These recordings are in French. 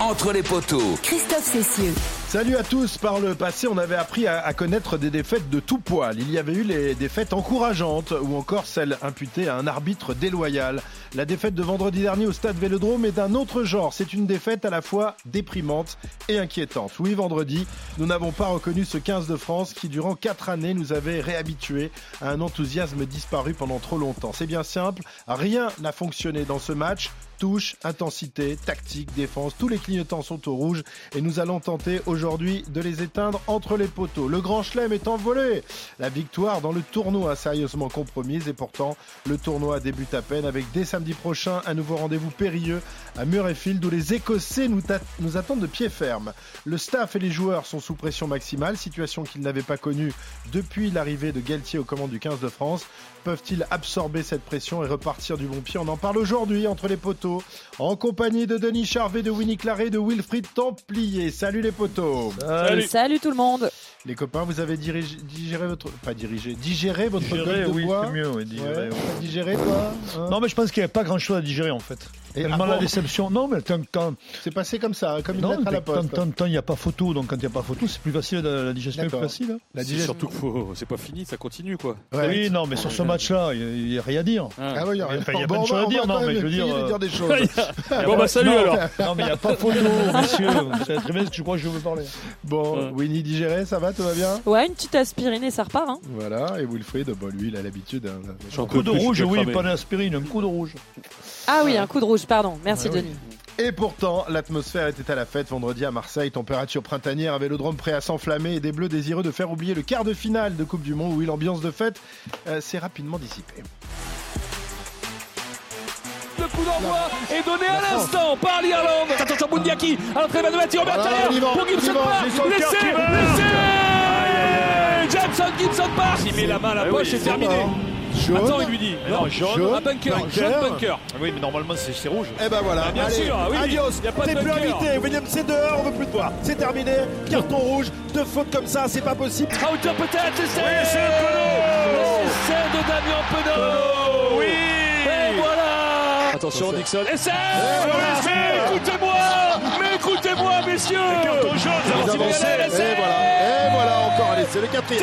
Entre les poteaux. Christophe Cessieux. Salut à tous. Par le passé, on avait appris à, à connaître des défaites de tout poil. Il y avait eu les défaites encourageantes ou encore celles imputées à un arbitre déloyal. La défaite de vendredi dernier au stade Vélodrome est d'un autre genre. C'est une défaite à la fois déprimante et inquiétante. Oui, vendredi, nous n'avons pas reconnu ce 15 de France qui, durant quatre années, nous avait réhabitués à un enthousiasme disparu pendant trop longtemps. C'est bien simple. Rien n'a fonctionné dans ce match touche, intensité, tactique, défense, tous les clignotants sont au rouge et nous allons tenter aujourd'hui de les éteindre entre les poteaux. Le grand chelem est envolé. La victoire dans le tournoi sérieusement compromise et pourtant le tournoi débute à peine avec dès samedi prochain un nouveau rendez-vous périlleux à Murrayfield où les Écossais nous, nous attendent de pied ferme. Le staff et les joueurs sont sous pression maximale, situation qu'ils n'avaient pas connue depuis l'arrivée de Galtier aux commandes du 15 de France. Peuvent-ils absorber cette pression et repartir du bon pied? On en parle aujourd'hui entre les poteaux, en compagnie de Denis Charvet, de Winnie Claret, de Wilfried Templier. Salut les poteaux Salut. Salut tout le monde les copains, vous avez dirigé, digéré votre, pas dirigé, digéré votre digéré, de oui, bois. c'est mieux, oui, digéré. Ouais, ouais. Digéré toi hein? Non, mais je pense qu'il n'y avait pas grand-chose à digérer en fait. Et Tellement la déception. Non, mais quand, quand... c'est passé comme ça, comme une non, lettre à la poste. Quand il n'y a pas photo, donc quand il n'y a pas photo, c'est plus facile. La digestion est plus facile. La digestion. Surtout que c'est pas fini, ça continue quoi. Ouais, oui, non, mais sur ce match-là, il n'y a rien à dire. Ah oui, il y a, rien. Enfin, il y a plein de choses à dire, non, mais je veux dire. dire des choses. bon bah salut alors. Non, mais il n'y a pas photo. Vous savez très bien ce que je crois que je veux parler. Bon, Winnie digéré, ça va, tout va bien? Ouais, une petite aspirine et ça repart. Hein. Voilà, et Wilfried, bon, lui, il a l'habitude. Un coup de rouge, oui, pas d'aspirine, un coup de rouge. Ah oui, un coup de rouge, pardon. Merci Denis. Et pourtant, l'atmosphère était à la fête vendredi à Marseille. Température printanière, un vélodrome prêt à s'enflammer et des Bleus désireux de faire oublier le quart de finale de Coupe du Monde. Oui, l'ambiance de fête euh, s'est rapidement dissipée. Le coup d'envoi est donné à l'instant par l'Irlande. Attention, Bundiaki à l'entrée de Mathieu Robert pour Gibson Park. Laissez, laissez Jameson Gibson Park. Il met la main à la poche, c'est terminé. Jaune. Attends, il lui dit. Non, jaune. jaune. Un bunker. Jaune bunker. Oui, mais normalement, c'est rouge. Eh ben voilà. Ah, bien Allez, sûr, oui. Adios. Y a pas de T'es plus invité. William, c'est dehors. On veut plus de toi. C'est terminé. Carton rouge. Deux fautes comme ça, c'est pas possible. À hauteur peut-être. Oui, c'est Penaud. L'essai de Damien Penaud. Oui. Et voilà. Attention, Dixon. Mais écoutez-moi. Mais écoutez-moi, messieurs. Carton jaune, Et voilà. Et voilà encore. Allez, c'est le quatrième.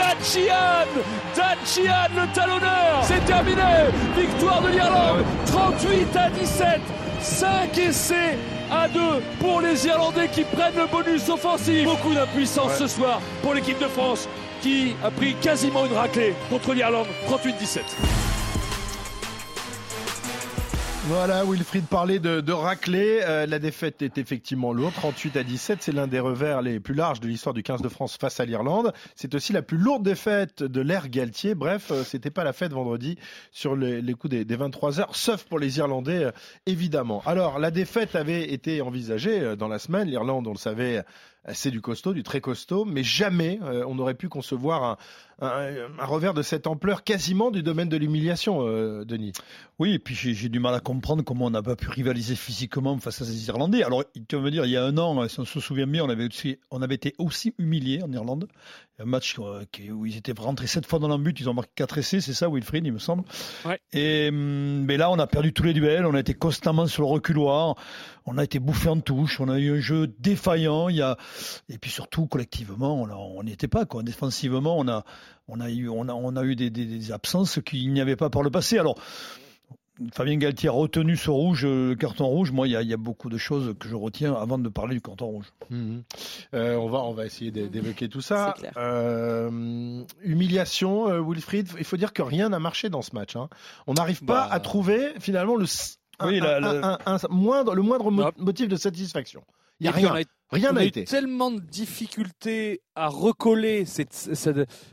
Le talonneur C'est terminé Victoire de l'Irlande 38 à 17 5 essais à 2 pour les Irlandais qui prennent le bonus offensif. Beaucoup d'impuissance ce soir pour l'équipe de France qui a pris quasiment une raclée contre l'Irlande 38-17. Voilà, Wilfried parlait de, de raclée. Euh, la défaite est effectivement lourde, 38 à 17. C'est l'un des revers les plus larges de l'histoire du 15 de France face à l'Irlande. C'est aussi la plus lourde défaite de l'ère Galtier. Bref, euh, c'était pas la fête vendredi sur les, coups des, des 23 heures, sauf pour les Irlandais, euh, évidemment. Alors, la défaite avait été envisagée euh, dans la semaine. L'Irlande, on le savait, c'est du costaud, du très costaud, mais jamais euh, on aurait pu concevoir un, revers de cette ampleur, quasiment du domaine de l'humiliation, euh, Denis. Oui, et puis j'ai du mal à comprendre comment on n'a pas pu rivaliser physiquement face à ces Irlandais. Alors, tu vas me dire, il y a un an, si on se souvient bien, on avait, on avait été aussi humiliés en Irlande. Un match où ils étaient rentrés sept fois dans le but, ils ont marqué quatre essais, c'est ça, Wilfried, il me semble. Ouais. Et, hum, mais là, on a perdu tous les duels, on a été constamment sur le reculoir, on a été bouffé en touche, on a eu un jeu défaillant, il y a, et puis surtout, collectivement, on n'y était pas, quoi. Défensivement, on a, on a eu, on a, on a eu des, des- des absences qu'il n'y avait pas par le passé. Alors, Fabien Galtier a retenu ce rouge, euh, le carton rouge. Moi, il y, a, il y a beaucoup de choses que je retiens avant de parler du carton rouge. Mhm. Euh, on va on va essayer d'é- d'évoquer tout ça. Euh, humiliation, euh, Wilfried. Il faut dire que rien n'a marché dans ce match. hein. On n'arrive pas Bah. à trouver finalement le s- un, Oui, la- un- la- un- un- moindre le moindre mo- motif de satisfaction. Il y a Et rien. Rien n'a été. tellement de difficultés à recoller. Ça,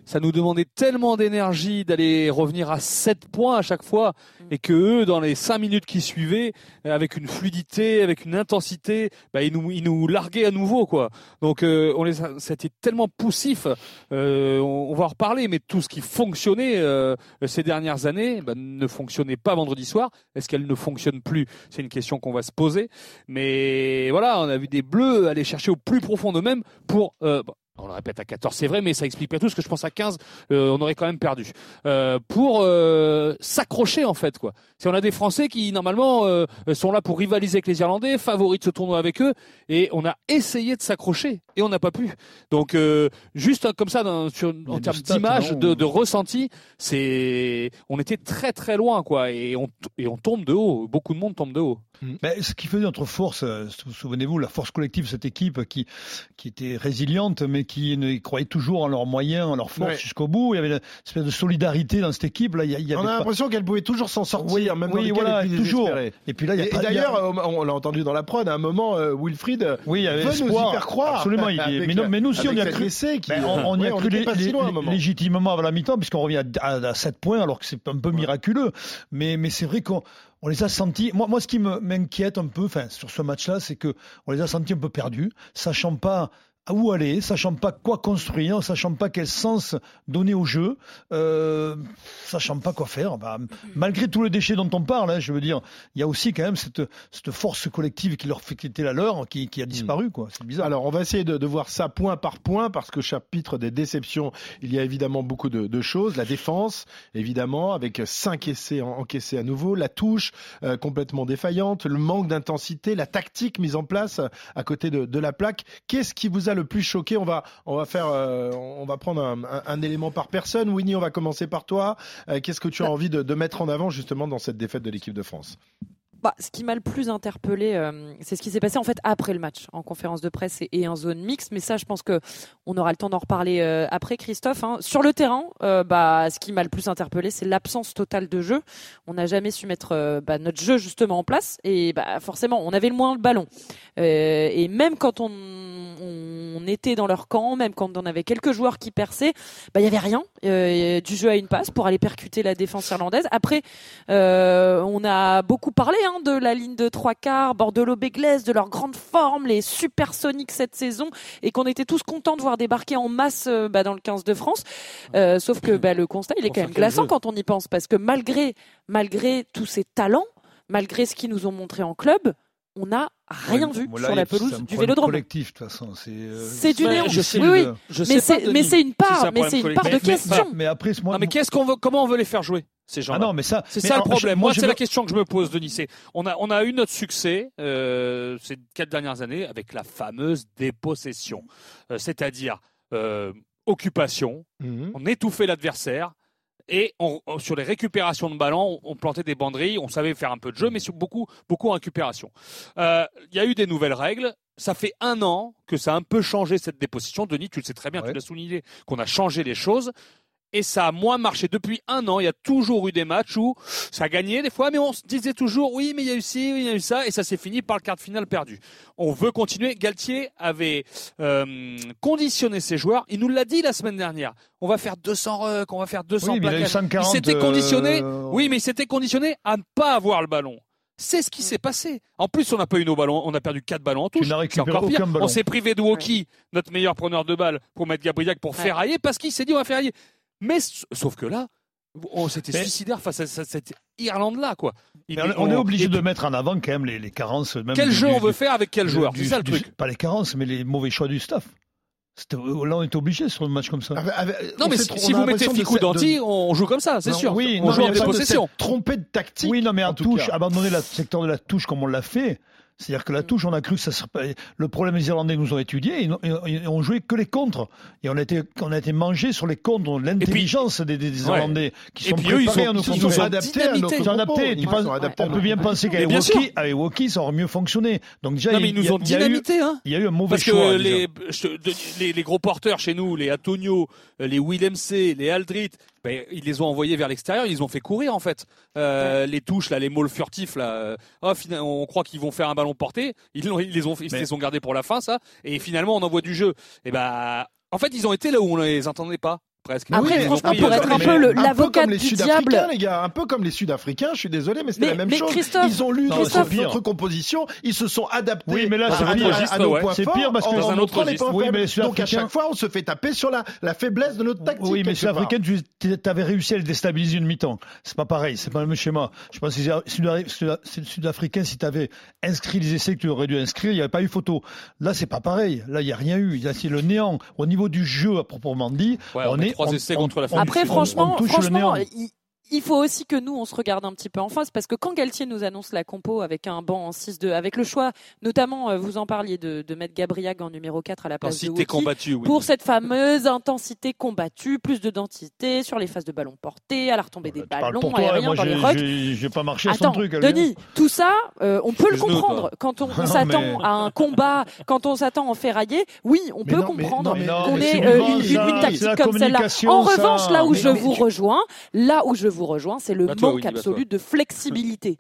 ça nous demandait tellement d'énergie d'aller revenir à 7 points à chaque fois. Et que eux, dans les 5 minutes qui suivaient, avec une fluidité, avec une intensité, bah, ils, nous, ils nous larguaient à nouveau. quoi. Donc euh, on les a- c'était tellement poussif. Euh, on, on va en reparler, mais tout ce qui fonctionnait euh, ces dernières années bah, ne fonctionnait pas vendredi soir. Est-ce qu'elle ne fonctionne plus? C'est une question qu'on va se poser. Mais voilà, on a vu des bleus aller chercher au plus profond d'eux-mêmes pour euh, on le répète à 14, c'est vrai, mais ça explique pas tout, parce que je pense à 15, euh, on aurait quand même perdu. Euh, pour euh, s'accrocher, en fait, quoi. Si on a des Français qui, normalement, sont là pour rivaliser avec les Irlandais, favoris de ce tournoi avec eux, et on a essayé de s'accrocher, et on n'a pas pu. Donc, euh, juste comme ça, dans, sur, en termes d'image, de, ressenti, c'est, on était très très loin, quoi, et on, et on tombe de haut. Beaucoup de monde tombe de haut. Mais ce qui faisait notre force, euh, sou- souvenez-vous, la force collective de cette équipe qui, qui était résiliente, mais qui ne croyait toujours en leurs moyens, en leurs forces Ouais. jusqu'au bout. Il y avait une espèce de solidarité dans cette équipe. Là, il y, a- il y On avait a pas- l'impression qu'elle pouvait toujours s'en sortir, Oui, même dans oui, cas voilà, les plus toujours. Et puis là, il y a Et, pas- d'ailleurs, on l'a entendu dans la prod, à un moment, euh, Wilfried oui, il y avait veut nous espoir. y faire croire. Absolument. Il mais, non, la- mais nous aussi, on y a cru. qui- Ben, on, on y Ouais, a cru si loin moment. légitimement avant la mi-temps, puisqu'on revient à, à, à 7 points, alors que c'est un peu miraculeux. Mais, mais c'est vrai qu'on on les a sentis. Moi, moi ce qui m'inquiète un peu, enfin, sur ce match-là, c'est que on les a sentis un peu perdus, sachant pas à où aller, sachant pas quoi construire, sachant pas quel sens donner au jeu, euh, sachant pas quoi faire. Bah, malgré tout le déchet dont on parle, hein, je veux dire, il y a aussi quand même cette, cette force collective qui leur qui était la leur, qui, qui a disparu, quoi. C'est bizarre. Alors, on va essayer de, de voir ça point par point parce que chapitre des déceptions, il y a évidemment beaucoup de, de choses. La défense, évidemment, avec cinq essais en- encaissés à nouveau, la touche euh, complètement défaillante, le manque d'intensité, la tactique mise en place à côté de, de la plaque. Qu'est-ce qui vous a le plus choqué On va, on va faire, euh, on va prendre un, un- un élément par personne. Winnie, on va commencer par toi. Euh, Qu'est-ce que tu as envie de, de mettre en avant justement dans cette défaite de l'équipe de France? Bah, ce qui m'a le plus interpellé, euh, c'est ce qui s'est passé en fait après le match, en conférence de presse et, en zone mixte. Mais ça, je pense que on aura le temps d'en reparler euh, après, Christophe. hein. Sur le terrain, euh, bah, ce qui m'a le plus interpellé, c'est l'absence totale de jeu. On n'a jamais su mettre bah, notre jeu justement en place, et forcément, on avait le moins le ballon. Et même quand on, était dans leur camp, même quand on avait quelques joueurs qui perçaient, il y avait rien du jeu à une passe pour aller percuter la défense irlandaise. Après, on a beaucoup parlé hein, de la ligne de trois quarts, Bordelot-Béglaise, de leur grande forme, les supersoniques cette saison, et qu'on était tous contents de voir débarquer en masse euh, bah, dans le 15 de France. Euh, sauf que bah, le constat, il est Pour quand même glaçant jeu quand on y pense, parce que malgré, malgré tous ces talents, malgré ce qu'ils nous ont montré en club, on n'a rien Ouais, vu bon, là, sur la pelouse du Vélodrome. collectif, de toute façon. C'est euh, C'est du néant. je sais oui, oui. Je Mais sais c'est, Denis. mais c'est une part, mais c'est une collectif. part de mais, question. mais après, moi, Non, mais qu'est-ce qu'on veut, comment on veut les faire jouer? Ces ah gens-là non, mais ça, C'est ça le problème. je- Moi, c'est veux- la question que je me pose, Denis. C'est on a on a eu notre succès euh, ces quatre dernières années avec la fameuse dépossession, Euh, c'est-à-dire euh, occupation. On étouffait l'adversaire. Et on- on- sur les récupérations de ballons, on, on plantait des banderilles, on savait faire un peu de jeu, mais sur beaucoup, beaucoup en récupération. Il y a eu des nouvelles règles. Ça fait un an que ça a un peu changé cette dépossession. Denis, tu le sais très bien, Ouais. tu l'as souligné, qu'on a changé les choses. Et ça a moins marché. Depuis un an, il y a toujours eu des matchs où ça a gagné des fois, mais on se disait toujours oui, mais il y a eu ci, oui, il y a eu ça, et ça s'est fini par le quart de finale perdu. On veut continuer. Galtier avait euh, conditionné ses joueurs. Il nous l'a dit la semaine dernière. On va faire 200 rucks, on va faire 200 Oui, il a eu plaquages. 140, s'était conditionné. euh, Oui, mais il s'était conditionné à ne pas avoir le ballon. C'est ce qui s'est passé. En plus, on n'a pas eu nos ballons, on a perdu quatre ballons en touche. n'as C'est récupéré encore pire. aucun ballon. On s'est privé de Woki, notre meilleur preneur de balles, pour mettre Gabriel pour Ouais. ferrailler, parce qu'il s'est dit on va ferrailler. Mais sauf que là, on s'était Mais- suicidaire face à cette- Irlande-là, quoi. Il- on, on est obligé et de mettre en avant quand même les, les carences. Même Quel du- jeu du- on veut du- faire avec quel joueur C'est ça le du- truc. Pas les carences, mais les mauvais choix du staff. Là, on est obligé sur un match comme ça. Avec- avec- Non, on mais si, vous mettez Ficou Danti, de- on joue comme ça, c'est sûr. oui, on non, joue en dépossession. Trompé de tactique. Oui, non, mais en, en tout touche, cas. abandonner le secteur de la touche comme on l'a fait. C'est-à-dire que la touche, on a cru que ça serait pas... Le problème, les Irlandais nous ont étudié et, ont joué que les contres. Et on a été, on a été mangé sur les contres, l'intelligence des, des- des Ouais. Irlandais qui Et sont puis eux, ils préparés sont- à nous ils sont Ils sont adaptés à Ils sont adaptés. Tu Ils penses- sont adaptés à On peut nos bien penser qu'avec. Woki, avec Woki, ça aurait mieux fonctionné. Donc déjà, Non, mais il, ils nous y a- ont dynamité, hein. il y a eu un mauvais Parce choix. que déjà. les, les, les gros porteurs chez nous, les Antonio, les Willem C, les Aldrit, ben, ils les ont envoyés vers l'extérieur, ils ont fait courir en fait. Euh, Les touches, là, les mauls furtifs, là, euh, oh, on croit qu'ils vont faire un ballon porté, ils, ils les ont, ils Mais- les ont gardés pour la fin, ça, et finalement on envoie du jeu. Et ben, en fait, ils ont été là où on les entendait pas. Après, oui, franchement, pour être un peu l'avocat du diable, les gars, un peu comme les Sud-Africains, je suis désolé, mais c'est la même mais chose. Christophe, ils ont lu notre, composition, ils se sont adaptés. Oui, mais là, c'est un ouais. C'est pire parce que c'est un autre registre. Oui, Donc à chaque fois, on se fait taper sur la, la faiblesse de notre tactique. Oui, mais Sud-Africaine, tu avais réussi à le déstabiliser une mi-temps. C'est pas pareil, c'est pas le même schéma. Je pense que Sud-Africain, si tu avais inscrit les essais que tu aurais dû inscrire, il n'y avait pas eu photo. Là, c'est pas pareil. Là, il n'y a rien eu. C'est le néant. Au niveau du jeu, à proprement dit, on est après, franchement, il, faut aussi que nous, on se regarde un petit peu en face, parce que quand Galtier nous annonce la compo avec un banc en 6-2, avec le choix, notamment, euh, vous en parliez, de, de mettre Gabriag en numéro 4 à la place de combattue, oui. pour cette fameuse intensité combattue, plus de densité sur les phases de ballon porté, à la retombée des ballons, toi, aériens moi, dans les rocks. j'ai pas marché son Attends, truc. Denis, tout ça, euh, on peut le comprendre. Quand on, s'attend mais- à un combat, quand on s'attend en ferrailler, oui, on Mais peut non, comprendre qu'on ait euh, une, une tactique comme celle-là. En revanche, là où je vous rejoins, là où je vous rejoins, c'est le Bah, toi, manque absolu de flexibilité.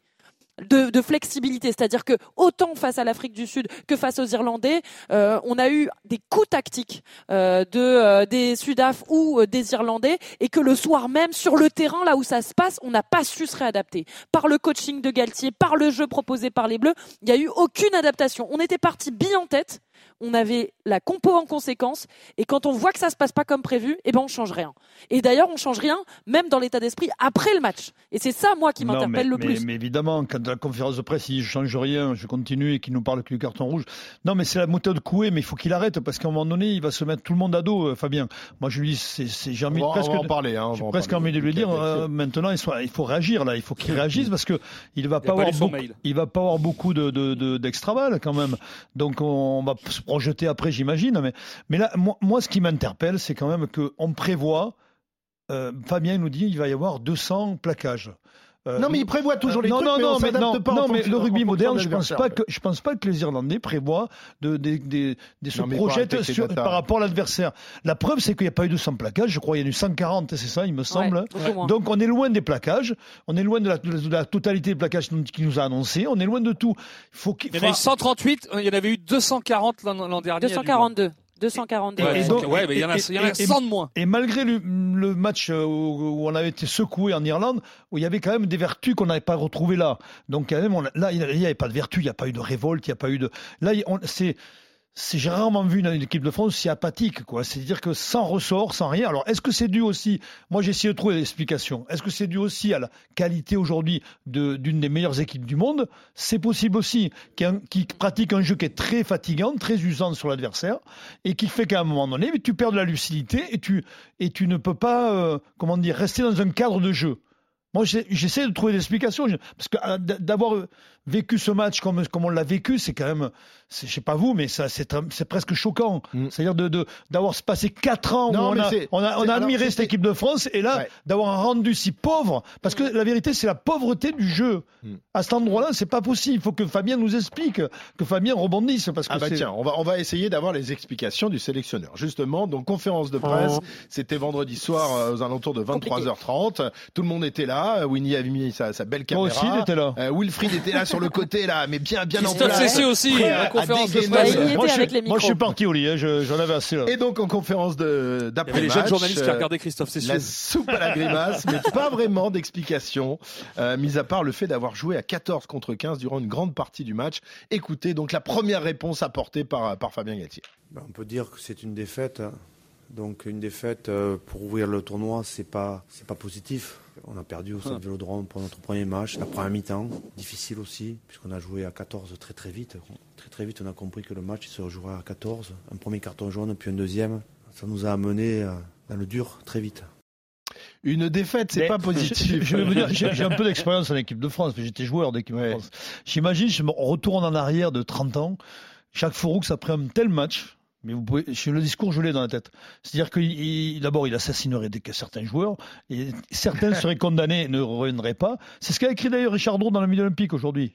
De, de flexibilité, c'est-à-dire que autant face à l'Afrique du Sud que face aux Irlandais, euh, on a eu des coups tactiques euh, de euh, des Sudaf ou euh, des Irlandais, et que le soir même sur le terrain, là où ça se passe, on n'a pas su se réadapter. Par le coaching de Galtier, par le jeu proposé par les Bleus, il n'y a eu aucune adaptation. On était parti bien en tête, on avait la compo en conséquence, et quand on voit que ça se passe pas comme prévu, eh ben on change rien. Et d'ailleurs, on change rien, même dans l'état d'esprit après le match. Et c'est ça, moi, qui m'interpelle le mais- plus. Mais évidemment, quand la conférence de presse, il ne change rien, je continue et qu'il nous parle que du carton rouge. Non, mais c'est la méthode Coué, mais il faut qu'il arrête parce qu'à un moment donné, il va se mettre tout le monde à dos, euh, Fabien. Moi, je lui dis, c'est, j'ai On envie presque. on va en parler. Hein, on en presque envie de lui dire euh, maintenant il, soit- il faut réagir là, il faut qu'il réagisse parce que il va pas pas avoir beaucoup, il va pas avoir beaucoup de, de, de- d'extra balles quand même. Donc on va se projeter après j'imagine. Mais, là moi, moi ce qui m'interpelle c'est quand même qu'on prévoit. euh, Fabien nous dit il va y avoir 200 plaquages. Euh, Non, mais il prévoit toujours les non, trucs, non, mais non, on mais, s'adapte non, pas non, mais fonction- le rugby moderne, de je pense pas que je pense pas que les Irlandais prévoient de, de, de, de se projettent sur- par rapport à l'adversaire. La preuve, c'est qu'il n'y a pas eu de 100 plaquages. Je crois qu'il y en a eu 140, c'est ça, il me semble. Ouais. Donc on est loin des plaquages, on est loin de la, de la totalité des plaquages qu'il nous a annoncé, on est loin de tout. Il faut Il y en a eu 138, il y en avait eu 240 l'an l'an dernier. 242. 242. Ouais, Et donc, donc- ouais, mais il y en a, et- il y en a et- 100 de moins. Et malgré le, le match euh, où, où on avait été secoué en Irlande, où il y avait quand même des vertus qu'on n'avait pas retrouvées là. Donc quand même, on là, il n'y avait pas de vertu, il n'y a pas eu de révolte, il n'y a pas eu de... Là, c'est... J'ai rarement vu une, une équipe de France si apathique, quoi. C'est-à-dire que sans ressort, sans rien. Alors, est-ce que c'est dû aussi, moi j'ai essayé de trouver l'explication, est-ce que c'est dû aussi à la qualité aujourd'hui d'une des meilleures équipes du monde? C'est possible aussi, qui, pratique un jeu qui est très fatigant, très usant sur l'adversaire, et qui fait qu'à un moment donné, tu perds de la lucidité et tu, ne peux pas, euh, comment dire, rester dans un cadre de jeu. Moi, j'essaie de trouver des explications, parce que euh, d'avoir euh, vécu ce match comme, comme on l'a vécu, c'est quand même, je sais pas vous, mais ça, c'est presque choquant. Mm. C'est-à-dire de, d'avoir passé quatre ans Non, où on a, c'est- on a, on c'est- a alors, admiré cette équipe de France, et là, Ouais. d'avoir un rendu si pauvre, parce que la vérité, c'est la pauvreté du jeu. Mm. À cet endroit-là, c'est pas possible. Il faut que Fabien nous explique, que Fabien rebondisse, parce que Ah bah tiens, on va, on va essayer d'avoir les explications du sélectionneur. Justement, donc conférence de presse, c'était vendredi soir euh, aux alentours de 23h30. Tout le monde était là. Winnie avait mis sa, sa belle caméra. aussi, il était là. Euh, Wilfried était là sur le côté, là, mais bien, bien en Christophe place. Cessé aussi, Prêt la à- conférence de presse. Moi, je, avec les moi, je suis parti au lit, hein, je- j'en avais assez là. Et donc en conférence de Il y avait d'après les match, jeunes journalistes qui euh, regardaient Christophe, sûr. la soupe à la grimace, mais pas vraiment d'explication, euh, mis à part le fait d'avoir joué à 14 contre 15 durant une grande partie du match. Écoutez donc la première réponse apportée par, par Fabien Galtier. Ben, on peut dire que c'est une défaite. hein. Donc une défaite euh, pour ouvrir le tournoi, c'est pas c'est pas positif. On a perdu au Stade Vélodrome pour notre premier match, la première mi-temps, difficile aussi puisqu'on a joué à 14 très très vite. Très très vite, on a compris que le match se rejouerait à 14, un premier carton jaune puis un deuxième. Ça nous a amené euh, dans le dur très vite. Une défaite, c'est pas positif. je vais vous dire, j'ai un peu d'expérience en équipe de France, mais j'étais joueur d'équipe de. France. J'imagine, je me retourne en arrière de 30 ans. Jacques Fouroux, après un tel match, mais vous pouvez, le discours, je l'ai dans la tête. C'est-à-dire que d'abord, il assassinerait des, certains joueurs, et certains seraient condamnés et ne reviendraient pas. C'est ce qu'a écrit d'ailleurs Richard Dour dans le milieu olympique aujourd'hui.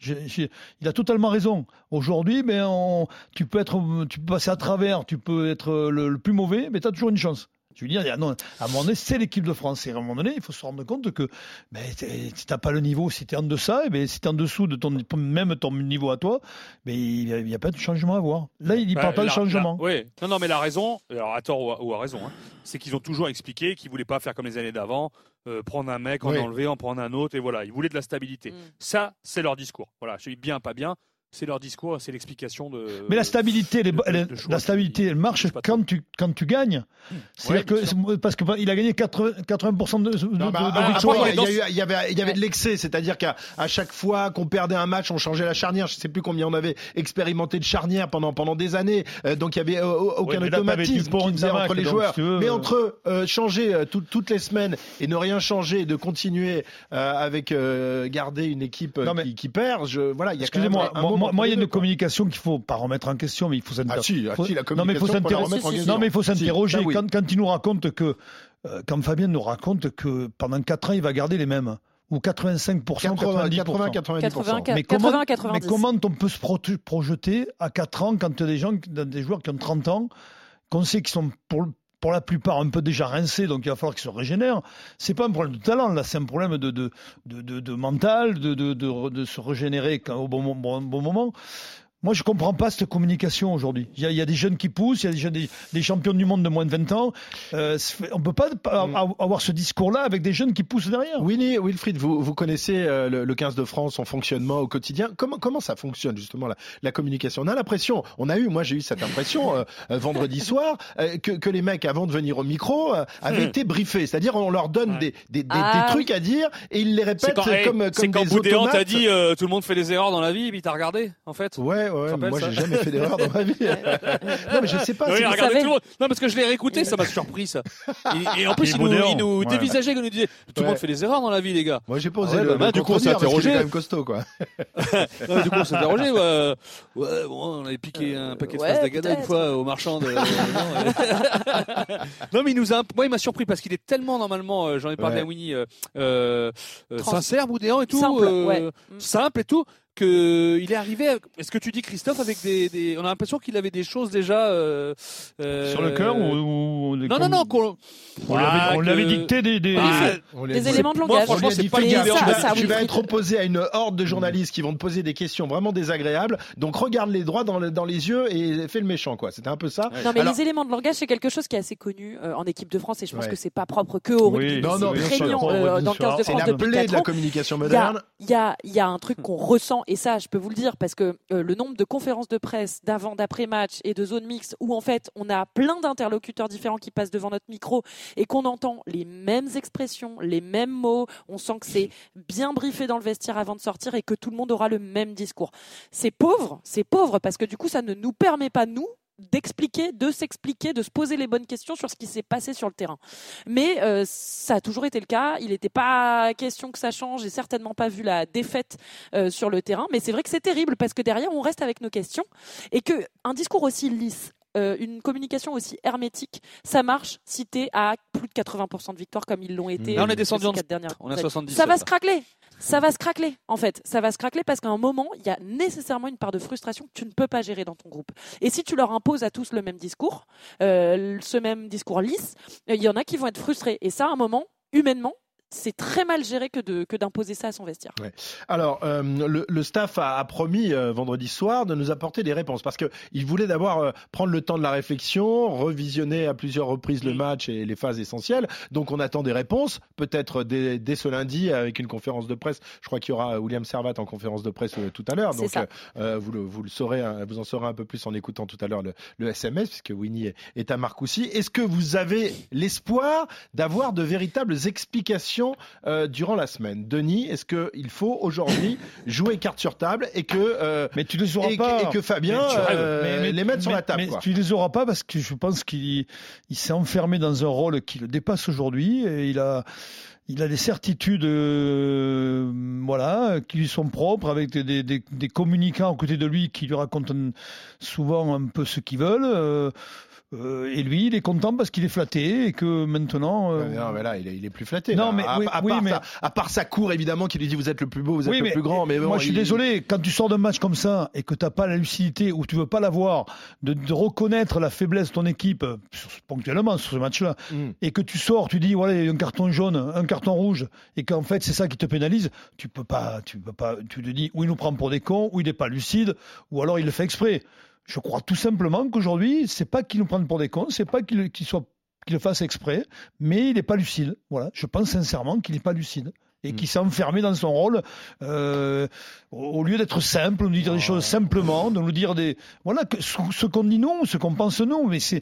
Il a totalement raison. Aujourd'hui, ben, on- tu peux être, tu peux passer à travers, tu peux être le, le plus mauvais, mais tu as toujours une chance. Je veux dire, à un moment donné, c'est l'équipe de France. Et à un moment donné, il faut se rendre compte que ben, si tu n'as pas le niveau, si tu es en deçà, et eh ben, si tu es en dessous de ton, même ton niveau à toi, ben, il n'y a, pas de changement à voir. Là, il ne bah, parle pas de changement. oui, non, non, mais la raison, alors à tort ou à, raison, hein, c'est qu'ils ont toujours expliqué qu'ils ne voulaient pas faire comme les années d'avant, euh, prendre un mec, en enlever, en prendre un autre, et voilà, ils voulaient de la stabilité. Mm. Ça, c'est leur discours. Voilà, je dis bien, pas bien c'est leur discours, c'est l'explication de. Mais la stabilité, la stabilité, elle marche quand tu quand tu gagnes. Hmm. C'est-à-dire que parce que il a gagné 80, 80% de, de, bah, il, y avait il y avait de l'excès, c'est-à-dire qu'à à chaque fois qu'on perdait un match, on changeait la charnière. Je sais plus combien on avait expérimenté de charnière pendant pendant des années. Euh, donc il y avait euh, aucun automatisme qui faisait entre les joueurs. mais entre euh, changer toutes les semaines et ne rien changer, de continuer avec garder une équipe qui, qui, perd, je voilà, il y a Excusez-moi, moi, il y a une communication qu'il faut pas remettre en question, mais il faut s'interroger. Ah, si, la non, mais il faut s'interroger. Non, mais il faut s'interroger. quand, quand, il nous raconte que, euh, quand Fabien nous raconte que pendant 4 ans, il va garder les mêmes ou 85%, 80, 90%. 80, mais, comment, mais comment on peut se projeter à 4 ans quand des gens, des joueurs qui ont 30 ans, qu'on sait qu'ils sont pour, pour la plupart un peu déjà rincés, donc il va falloir qu'ils se régénèrent. C'est pas un problème de talent, là, c'est un problème de, de, de, de mental, de, se régénérer au bon, bon, bon moment. Moi, je comprends pas cette communication aujourd'hui. Il, y, a des jeunes qui poussent, il y a des, jeunes, des, champions du monde de moins de 20 ans. Euh, on peut pas mm. avoir ce discours-là avec des jeunes qui poussent derrière. Winnie, Wilfried, vous, vous connaissez euh, le, 15 de France, son fonctionnement au quotidien. Comment, comment ça fonctionne justement la, la communication? On a l'impression, on a eu, moi j'ai eu cette impression euh, euh, vendredi soir, que, que, les mecs avant de venir au micro avaient mm. été briefés. C'est-à-dire on leur donne des, des, des, ah trucs à dire et ils les répètent comme, comme C'est quand Boudéan t'a dit tout le monde fait des erreurs dans la vie, et puis t'as regardé en fait. Ouais, ouais, moi j'ai jamais fait d'erreur dans ma vie. non, mais je sais pas. Oui, regardez tout le monde. Non, parce que je l'ai réécouté, ça m'a surpris ça. Et, en plus, il nous, il nous dévisageait, il nous disait tout le monde fait des erreurs dans la vie, les gars. Moi, j'ai pas osé le, bah, Du coup, on s'est interrogé. quand même costaud, quoi. du coup, on s'est interrogé. Ouais, bon, on avait piqué un paquet de fraises d'agada une fois au marchand. De... non, mais il nous a. Moi, il m'a surpris parce qu'il est tellement normalement. Euh, j'en ai parlé à Winnie. Euh, euh, sincère, boudéant et tout. Simple et tout il est arrivé. Est-ce que tu dis Christophe avec des, on a l'impression qu'il avait des choses déjà euh, euh, sur le cœur ou, non non non on, l'avait dicté des des, ah, éléments de langage. franchement, c'est pas ça, tu, vas, être opposé à une horde de journalistes qui vont te poser des questions vraiment désagréables. Donc regarde les droits dans, dans les yeux et fais le méchant quoi. C'était un peu ça. Non mais les éléments de langage c'est quelque chose qui est assez connu euh, en équipe de France et je pense que c'est pas propre que au rugby. Non non, dans le 15 de France depuis de la communication moderne. Il y a il y a un truc qu'on ressent et ça, je peux vous le dire parce que euh, le nombre de conférences de presse d'avant, d'après match et de zones mixtes où en fait on a plein d'interlocuteurs différents qui passent devant notre micro et qu'on entend les mêmes expressions, les mêmes mots, on sent que c'est bien briefé dans le vestiaire avant de sortir et que tout le monde aura le même discours. C'est pauvre, c'est pauvre parce que du coup ça ne nous permet pas nous d'expliquer, de s'expliquer, de se poser les bonnes questions sur ce qui s'est passé sur le terrain. Mais euh, ça a toujours été le cas. Il n'était pas question que ça change. J'ai certainement pas vu la défaite euh, sur le terrain. Mais c'est vrai que c'est terrible parce que derrière, on reste avec nos questions et que un discours aussi lisse, euh, une communication aussi hermétique, ça marche si tu es à plus de 80% de victoire comme ils l'ont été. Là, on est descendu en dernières. On a 70. Ça va se craquer ça va se craquer en fait. Ça va se craquer parce qu'à un moment, il y a nécessairement une part de frustration que tu ne peux pas gérer dans ton groupe. Et si tu leur imposes à tous le même discours, euh, ce même discours lisse, il y en a qui vont être frustrés. Et ça, à un moment, humainement, c'est très mal géré que de que d'imposer ça à son vestiaire. Alors euh, le, le, staff a, promis euh, vendredi soir de nous apporter des réponses parce que il voulait d'abord euh, prendre le temps de la réflexion, revisionner à plusieurs reprises le match et les phases essentielles. Donc on attend des réponses, peut-être dès, dès, ce lundi avec une conférence de presse. Je crois qu'il y aura William Servat en conférence de presse tout à l'heure. Donc vous le vous le saurez, vous en saurez un peu plus en écoutant tout à l'heure le, le, SMS puisque Winnie est, est à Marcoussis. Est-ce que vous avez l'espoir d'avoir de véritables explications euh, durant la semaine. Denis, est-ce qu'il faut aujourd'hui jouer carte sur table et que euh, mais tu les auras pas et que Fabien euh, les mette sur la table Mais tu les auras pas parce que je pense qu'il il, s'est enfermé dans un rôle qui le dépasse aujourd'hui et il a il a des certitudes voilà, qui lui sont propres, avec des, des, des, communicants à côté de lui qui lui racontent souvent un peu ce qu'ils veulent. Euh, et lui, il est content parce qu'il est flatté et que maintenant. euh, Non, mais là, il est, il est plus flatté. Non, là. mais à, oui, à oui, part mais- sa, à part sa cour, évidemment, qui lui dit vous êtes le plus beau, vous êtes Oui, le plus grand. Mais bon, moi, je suis il- désolé, quand tu sors d'un match comme ça et que tu n'as pas la lucidité ou tu veux pas l'avoir, de, de reconnaître la faiblesse de ton équipe euh, ponctuellement sur ce match-là, Mm. et que tu sors, tu dis voilà, il y a un carton jaune, un carton rouge, et qu'en fait c'est ça qui te pénalise, tu peux pas, tu peux pas, tu te dis ou il nous prend pour des cons, ou il n'est pas lucide, ou alors il le fait exprès. Je crois tout simplement qu'aujourd'hui, c'est pas qu'il nous prenne pour des cons, c'est pas qu'il qu'il soit qu'il le fasse exprès, mais il n'est pas lucide. Voilà, je pense sincèrement qu'il n'est pas lucide et qu'il s'est enfermé dans son rôle euh, au lieu d'être simple, de nous dire des choses simplement, de nous dire des voilà que ce, qu'on dit nous, ce qu'on pense nous, mais c'est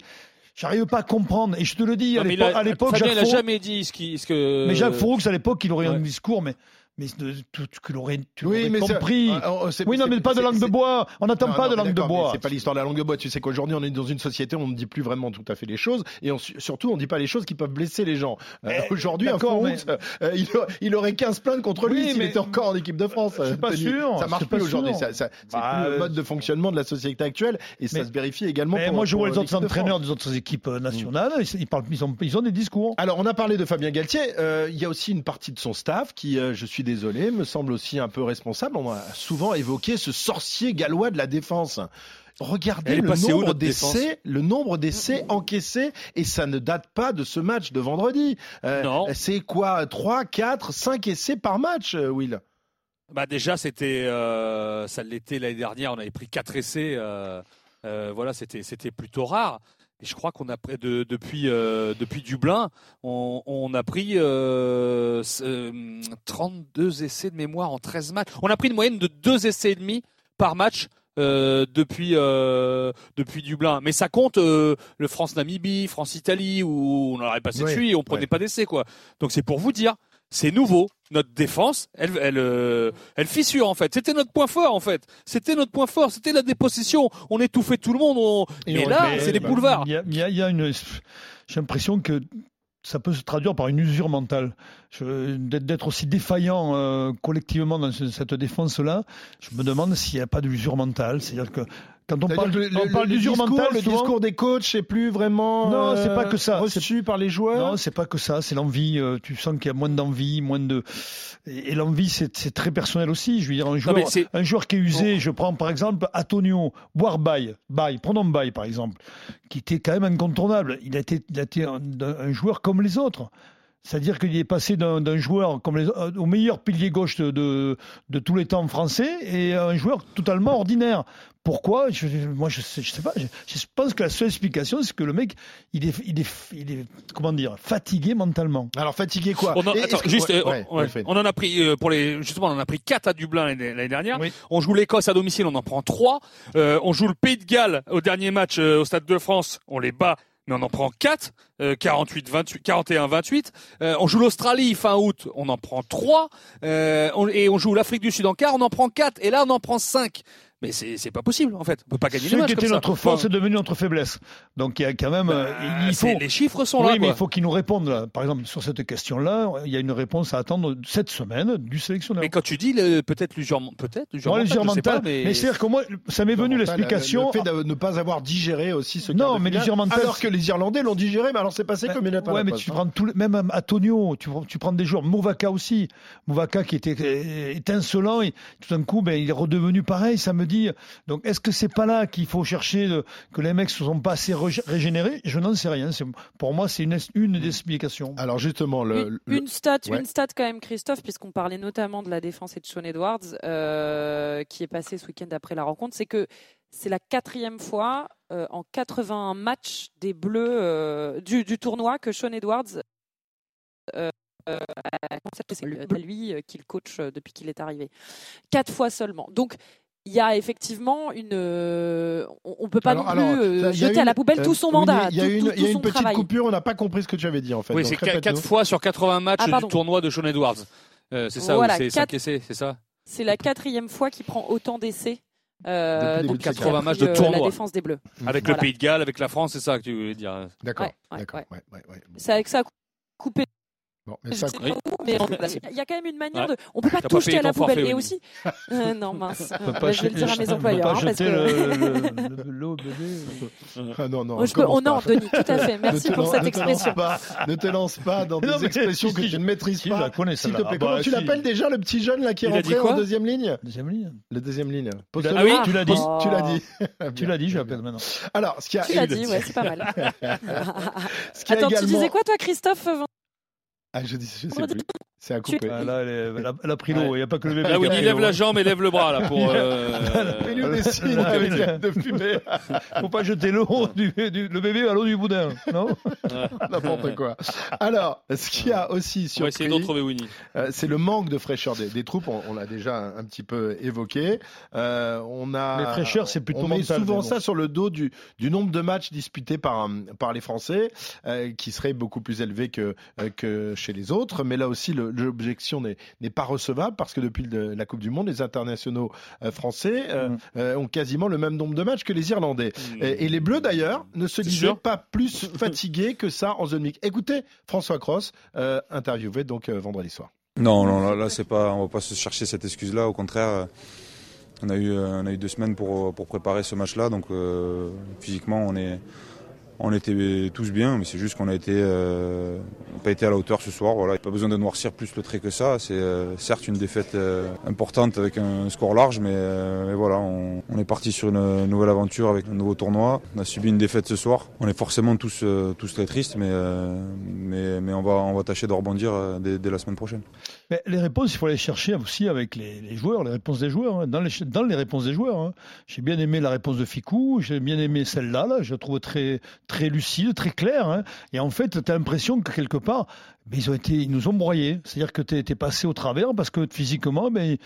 j'arrive pas à comprendre et je te le dis à Non, l'époque, Fabien, Jacques il a Fourou- jamais dit ce, qui, ce que. mais Jacques Fourux à l'époque il aurait ouais. un discours mais mais tout tu l'aurais tu Oui, compris. Ah, oh, oui non mais pas de langue de bois, on n'attend pas non, de langue de bois. C'est pas l'histoire de la langue de bois. Tu sais qu'aujourd'hui, on est dans une société où on ne dit plus vraiment tout à fait les choses. Et on- surtout, on ne dit pas les choses qui peuvent blesser les gens. Euh, aujourd'hui, un mais- euh, il, aurait 15 plaintes contre lui Oui, s'il mais- était encore en équipe de France. Je suis pas Tony. sûr, Ça je marche pas plus aujourd'hui. C'est Bah, plus le euh, mode de fonctionnement de la société actuelle. Et ça se vérifie également Mais pour moi je vois les autres entraîneurs des autres équipes euh, nationales, ils, ils parlent, ils ont, des discours. Alors, on a parlé de Fabien Galtier. Euh, il y a aussi une partie de son staff qui, euh, je suis désolé, me semble aussi un peu responsable. On a souvent évoqué ce sorcier gallois de la défense. Regardez le nombre d'essais, le nombre d'essais encaissés, et ça ne date pas de ce match de vendredi. Euh, Non. C'est quoi 3, 4, 5 essais par match, euh, Will? Bah déjà, c'était, euh, ça l'était l'année dernière. On avait pris quatre essais. euh, euh, voilà, c'était, c'était plutôt rare. Et je crois qu'on a pris de- depuis, euh, depuis Dublin, on, on a pris euh, c- euh, 32 essais de mémoire en 13 matchs. On a pris une moyenne de deux essais et demi par match. euh, depuis euh, depuis Dublin, mais ça compte euh, le France-Namibie, France-Italie où on aurait passé Ouais, dessus et on prenait ouais. pas d'essais quoi. Donc c'est pour vous dire, c'est nouveau. Notre défense, elle, elle, euh, elle fissure en fait. C'était notre point fort en fait. C'était notre point fort. C'était la dépossession. On étouffait tout le monde. on- Et on- là, c'est des bah, boulevards. Il y a, y a- il y a une. J'ai l'impression que ça peut se traduire par une usure mentale. D'être aussi défaillant euh, collectivement dans ce- cette défense-là, je me demande s'il n'y a pas d'usure mentale. C'est-à-dire que quand on parle, que on le, parle le d'usure discours, mentale, le souvent- discours des coachs, c'est plus vraiment Non, euh, c'est pas que ça. reçu par les joueurs. Non, c'est pas que ça, c'est l'envie. euh, tu sens qu'il y a moins d'envie, moins de. Et, et l'envie, c'est c'est très personnel aussi. Je veux dire, un joueur, un joueur qui est usé, je prends par exemple Antonio, voire Baye, Baye, prenons Baye par exemple, qui était quand même incontournable. Il a été, il a été un, un joueur comme les autres. C'est-à-dire qu'il est passé d'un joueur comme les, au meilleur pilier gauche de, de, de tous les temps français et un joueur totalement ordinaire. Pourquoi? Je, Moi, je sais, je sais pas. Je, je pense que la seule explication, c'est que le mec, il est, il est, il est, comment dire, fatigué mentalement. Alors fatigué quoi? On en, attends, que- juste, ouais, euh, ouais, ouais, on en a pris euh, pour les justement, on en a pris quatre à Dublin l'année dernière. Oui. On joue l'Écosse à domicile, on en prend trois. Euh, on joue le Pays de Galles au dernier match euh, au Stade de France, on les bat, mais on en prend quatre. Euh, 48, 28, 41, 28. Euh, on joue l'Australie fin août, on en prend trois. Euh, on- et on joue l'Afrique du Sud en quart, on en prend quatre. Et là, on en prend cinq. Mais c'est c'est pas possible en fait. On peut pas gagner Ce les matchs qui était comme ça. notre force Enfin, est devenu notre faiblesse. Donc il y a quand même, euh, il faut. les chiffres sont oui, là. mais quoi. il faut qu'ils nous répondent. Là. Par exemple, sur cette question-là, il y a une réponse à attendre cette semaine du sélectionneur. Mais quand tu dis le- peut-être l'usure, peut-être mentale, mais, Mais c'est-à-dire que moi, ça m'est venu l'explication. Le fait de ne pas avoir digéré aussi ce Non, mais l'usure mentale, Alors que les Irlandais l'ont digéré, mais alors c'est passé comme une lettre à Ouais, mais poste, tu hein. prends tout, même Antonio, tu, prends- tu prends des joueurs, Mouvaka aussi, Mouvaka qui était euh, étincelant et tout d'un coup, ben, il est redevenu pareil. Ça me dit. Donc, est-ce que c'est pas là qu'il faut chercher de- que les mecs se sont pas assez rég- régénérés? Je n'en sais rien. Pour moi, c'est une, une des explications. Alors justement, le, Une, le- une stat, ouais. une stat quand même, Christophe, puisqu'on parlait notamment de la défense et de Sean Edwards, euh, qui est passé ce week-end après la rencontre, c'est que c'est la quatrième fois euh, en 81 matchs des Bleus euh, du, du tournoi que Sean Edwards euh, euh, c'est lui, lui euh, qui le coach euh, depuis qu'il est arrivé. Quatre fois seulement. Donc il y a effectivement une. euh, on on peut pas Alors- non plus alors, euh, jeter à la poubelle euh, tout son oui, mandat, Il y a tout, une, tout- y a une petite travail. coupure, on n'a pas compris ce que tu avais dit en fait. Oui, c'est quatre répète-nous. quatre fois sur 80 matchs Ah, du tournoi de Sean Edwards. Euh, c'est ça, Voilà, ou c'est quatre- 5 essais, c'est ça C'est la quatrième fois qu'il prend autant d'essais. Euh, Depuis le début donc de il a 80 pris, matchs de euh, tournoi. La défense des Bleus. Avec Voilà. le Pays de Galles, avec la France, c'est ça que tu voulais dire. D'accord, Ouais, ouais, d'accord. ouais. ouais, ouais, ouais. Bon. C'est avec ça coupé. Bon, mais ça, oui. où, mais il y a quand même une manière Ouais. de. On peut pas tout jeter à la poubelle. Et aussi. Euh, non mince. Peut Bah, je vais le dire à mes employeurs. hein, parce jeter que... le- le- le- l'eau, bébé. Ah non, non, je peux- Oh non. Denis, tout à fait. Merci Ne te pour cette ne expression. pas- ne te lance pas dans des expressions si, que tu ne maîtrises pas. la connais, S'il te plaît, comment bah, tu l'appelles déjà le petit jeune là qui est rentré en deuxième ligne Deuxième ligne. Le deuxième ligne. Ah oui, tu l'as dit. Tu l'as dit. Tu l'as dit, je l'appelle maintenant. Alors, ce qui a, Tu l'as dit, ouais, c'est pas mal. Attends, tu disais quoi, toi, Christophe Ah, je, dis, je sais plus. C'est à couper. Ah, là, elle, est- elle a, elle a pris l'eau. Il n'y a pas que le bébé. Là, qui a Winnie pris lève la jambe et lève le bras là pour. euh, Fais-nous des signes Là, avec oui. de fumer. Faut pas jeter l'eau du, du- le bébé à l'eau du boudin, non? N'importe quoi. Alors, ce qui a aussi On va essayer de retrouver Winnie. euh, c'est le manque de fraîcheur des, des troupes. On, on l'a déjà un, un petit peu évoqué. Euh, on a. Les fraîcheurs, c'est plutôt On met mental, souvent mais bon. ça sur le dos du, du nombre de matchs disputés par, euh, par les Français, euh, qui serait beaucoup plus élevé que, que chez les autres. Mais là aussi, le- l'objection n'est pas recevable parce que depuis le- la Coupe du Monde, les internationaux euh, français euh, Mm. euh, ont quasiment le même nombre de matchs que les Irlandais. Et, et les Bleus, d'ailleurs, ne se disaient pas plus fatigués que ça en zone mixte. Écoutez, François Cross, euh, interviewé donc euh, vendredi soir. Non, non, là, là, c'est pas, on va pas se chercher cette excuse-là. Au contraire, on a eu, on a eu deux semaines pour, pour préparer ce match-là, donc euh, physiquement, on est, on était tous bien, mais c'est juste qu'on a été, euh, n'a pas été à la hauteur ce soir. Voilà, pas besoin de noircir plus le trait que ça. C'est euh, certes une défaite euh, importante avec un score large, mais, voilà, on, est parti sur une nouvelle aventure avec un nouveau tournoi. On a subi une défaite ce soir. On est forcément tous, tous très tristes, mais, mais, mais on va, on va tâcher de rebondir dès la semaine prochaine. Les réponses, il faut les chercher aussi avec les, les joueurs, les réponses des joueurs. hein. Dans, les, dans les réponses des joueurs, hein. j'ai bien aimé la réponse de Ficou, j'ai bien aimé celle-là, là, je la trouve très, très lucide, très claire. hein. Et en fait, tu as l'impression que quelque part, ben, ils, ont été, ils nous ont broyés. C'est-à-dire que tu es, passé au travers parce que physiquement, mais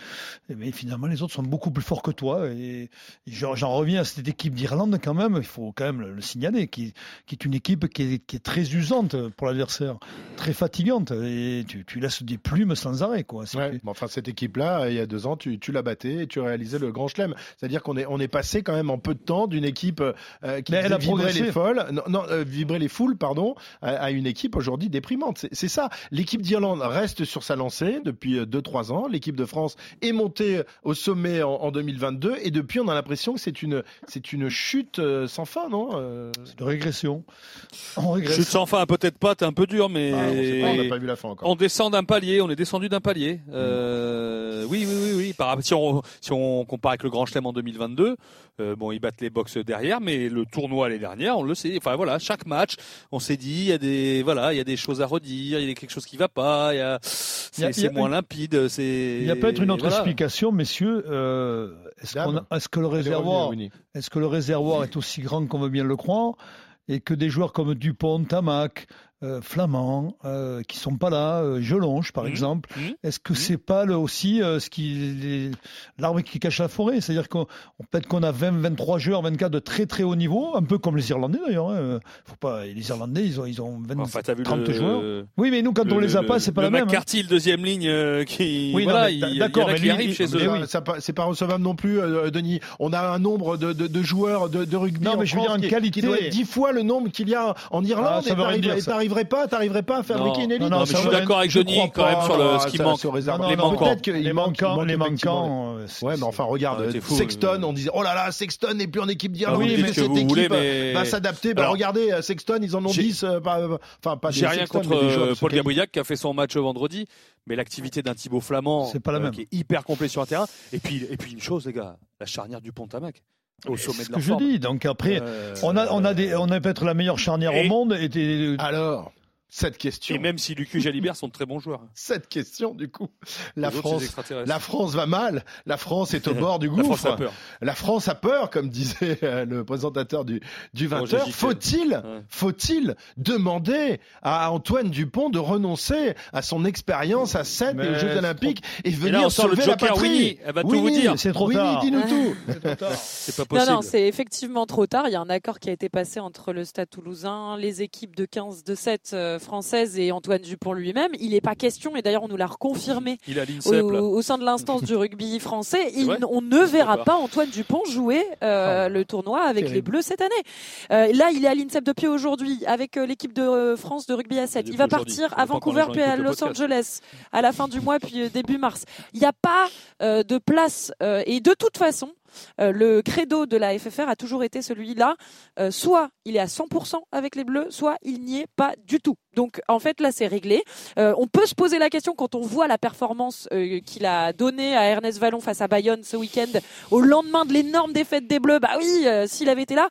finalement, les autres sont beaucoup plus forts que toi. Et, et j'en reviens à cette équipe d'Irlande quand même, il faut quand même le, le signaler, qui, qui est une équipe qui est, qui est très usante pour l'adversaire, très fatigante. Et tu, tu laisses des plumes sans arrêt. Quoi. Ouais, mais enfin, cette équipe-là, il y a deux ans, tu, tu la battais et tu réalisais le grand chelem. C'est-à-dire qu'on est, on est passé quand même en peu de temps d'une équipe euh, qui Mais elle a les folles, non, non, euh, vibrer les foules, pardon, à, à une équipe aujourd'hui déprimante. C'est ça. L'équipe d'Irlande reste sur sa lancée depuis 2-3 ans. L'équipe de France est montée au sommet en, en 2022 et depuis, on a l'impression que c'est une, c'est une chute euh, sans fin, non Euh, C'est de régression. On régresse. Chute sans fin, peut-être pas, t'es un peu dur, mais ah, on pas, n'a pas vu la fin encore. on descend d'un palier, on est descendu d'un palier. Euh, oui, oui, oui, oui. Par, si, on, si on compare avec le Grand Chelem en 2022, euh, bon, ils battent les box derrière, mais le tournoi l'année dernière, on le sait. Enfin voilà, chaque match, on s'est dit, il y a des, voilà, il y a des choses à redire, il y a quelque chose qui va pas, il y a, Il y a- c'est moins une- limpide, c'est. Il y a peut-être une autre voilà. explication, messieurs. Euh, est-ce, qu'on a- est-ce que le réservoir, est-ce que le réservoir est aussi grand qu'on veut bien le croire, et que des joueurs comme Dupont, Tamac, euh, Flamand, euh, qui sont pas là, euh, Jelonge par Mhm. exemple, Mhm. est-ce que c'est pas le- aussi euh, ce qui l'arbre qui cache la forêt? C'est-à-dire qu'on on- peut-être qu'on a 20, 23 joueurs, 24 de très très haut niveau, un peu comme les Irlandais d'ailleurs. hein. Faut pas, les Irlandais, ils ont ils ont 20, Enfin, t'as vu 30 le, joueurs. Oui, mais nous quand le- on les a le- pas, c'est pas le la même. hein. McCarthy, le deuxième ligne, euh, qui, Oui, voilà, d'accord, en mais qui lui, il- chez mais eux. oui. Ça, ça pas- c'est pas recevable non plus, euh, Denis. On a un nombre de, de- de joueurs de, de rugby Non, en mais je veux France dire en qui, qualité. qui doit être dix fois le nombre qu'il y a en Ah, Irlande. ça et veut rien dire, ça. T'arriverais pas, t'arriverais pas à fabriquer Non, une élite. non, mais je suis d'accord avec crois quand même sur le, ce Ah, qui ça, manque. les manquants. Les manque- il manquants, manque les manquants. euh, Ouais, mais enfin, regarde, Ah, Sexton, euh. on disait, oh là là, Sexton n'est plus en équipe Ah, d'Irlande. vous mais cette équipe voulez, mais- va s'adapter. Bah, regardez, euh, Sexton, ils en ont j'ai- 10, euh, pas- enfin, pas des J'ai rien Sexton, contre mais des joueurs de euh, ce Paul. Gabriac qui a fait son match vendredi, mais l'activité d'un Thibaut Flamand C'est pas la euh, même. qui est hyper complet sur un terrain. Et puis, et puis une chose, les gars, la charnière du Pont-Tamac au sommet C'est de ce leur que je dis. Donc après, Euh, on a, on a des, on a peut-être la meilleure charnière Et- au monde. Et Alors, cette question, Et même si Lucu et Jalibert sont de très bons joueurs. cette question, du coup, la Les France, la France va mal. La France est au bord du La France gouffre. a peur. La France a peur, comme disait euh, le présentateur du, du 20h. Roger Gicquel. Faut-il, Ouais. faut-il demander à Antoine Dupont de renoncer à son expérience à 7 Mais et aux Jeux Olympiques et Et venir là, sort le sauver la patrie? Winnie. Elle va tout vous dire. C'est trop Winnie, tard. dis-nous tout. C'est pas Non, possible. non, c'est effectivement trop tard. Il y a un accord qui a été passé entre le Stade toulousain, les équipes de 15, de 7 françaises et Antoine Dupont lui-même. Il n'est pas question, et d'ailleurs on nous l'a reconfirmé Il a au, sein de l'instance du rugby français, il- on ne verra pas Antoine Dupont jouer euh, le tournoi avec les Bleus cette année. Euh, là, il est à l'INSEP depuis aujourd'hui avec euh, l'équipe de euh, France de rugby à 7. Depuis Il va partir à Vancouver puis à Los. Angeles à la fin du mois puis euh, début mars. Il n'y a pas euh, de place euh, et de toute façon, le credo de la FFR a toujours été celui-là. Euh, soit il est à 100% avec les Bleus, soit il n'y est pas du tout. Donc en fait là c'est réglé. Euh, on peut se poser la question quand on voit la performance euh, qu'il a donnée à Ernest Vallon face à Bayonne ce week-end au lendemain de l'énorme défaite des Bleus. Bah oui, euh, s'il avait été là.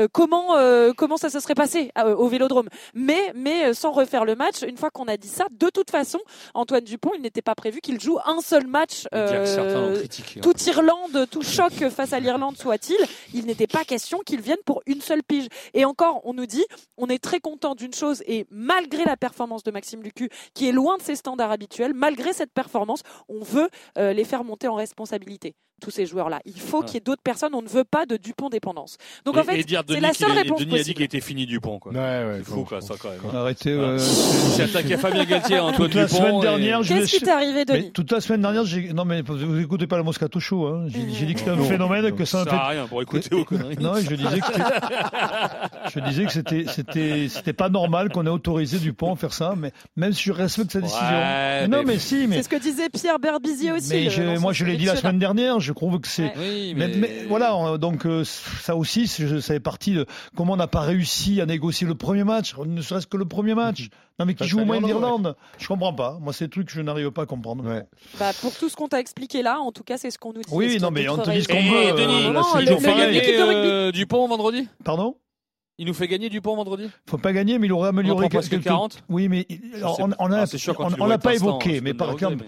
Euh, comment euh, comment ça se serait passé euh, au Vélodrome? Mais mais sans refaire le match une fois qu'on a dit ça de toute façon Antoine Dupont il n'était pas prévu qu'il joue un seul match euh, critiqué. toute Irlande, tout choc face à l'Irlande soit-il, il n'était pas question qu'il vienne pour une seule pige. Et encore, on nous dit, on est très content d'une chose et malgré la performance de Maxime Lucu, qui est loin de ses standards habituels, malgré cette performance, on veut euh, les faire monter en responsabilité. Tous ces joueurs-là, il faut Ouais. qu'il y ait d'autres personnes. On ne veut pas de Dupont dépendance. Donc et, en fait, c'est Denis la seule est- réponse Denis a dit possible. qu'il était fini Dupont. Quoi. Ouais, ouais, C'est fou, quoi, je ça, quand même. Arrêtez. Ah. euh, Il s'est attaqué à Fabien Galtier, Antoine toute la Dupont. semaine et- dernière, je Qu'est-ce qui t'est arrivé, Mais Denis toute la semaine dernière, j'ai... non mais vous écoutez pas le Moscato Show. Hein. J'ai, j'ai dit que c'était un Non, phénomène, non, que ça Ça fait à rien pour écouter vos conneries. Non, je disais que c'était- je disais que c'était c'était c'était pas normal qu'on ait autorisé Dupont à faire ça, mais même si je respecte sa décision. Mais non, mais- mais si, mais C'est ce que disait Pierre Berbizier aussi. mais moi je l'ai dit la semaine dernière. Je trouve que c'est Ouais. Oui, mais, mais voilà, on- donc euh, ça aussi, c'est- ça fait partie de comment on n'a pas réussi à négocier le premier match, ne serait-ce que le premier match. Non, mais qui joue au moins l'Irlande, l'Irlande. Je comprends pas. Moi, c'est des trucs que je n'arrive pas à comprendre. Ouais. Bah, pour tout ce qu'on t'a expliqué là, en tout cas, c'est ce qu'on nous dit. Oui, non, mais on te dit ce qu'on veut, euh, Denis, là, Non, il le- rugby. euh, Dupont vendredi? Pardon? Il nous fait gagner Dupont vendredi? Faut pas gagner, mais il aurait On amélioré prend presque quelques- 40 Oui, mais alors, on, pas. on a, Ah, on, on pas évoqué, mais par le exemple,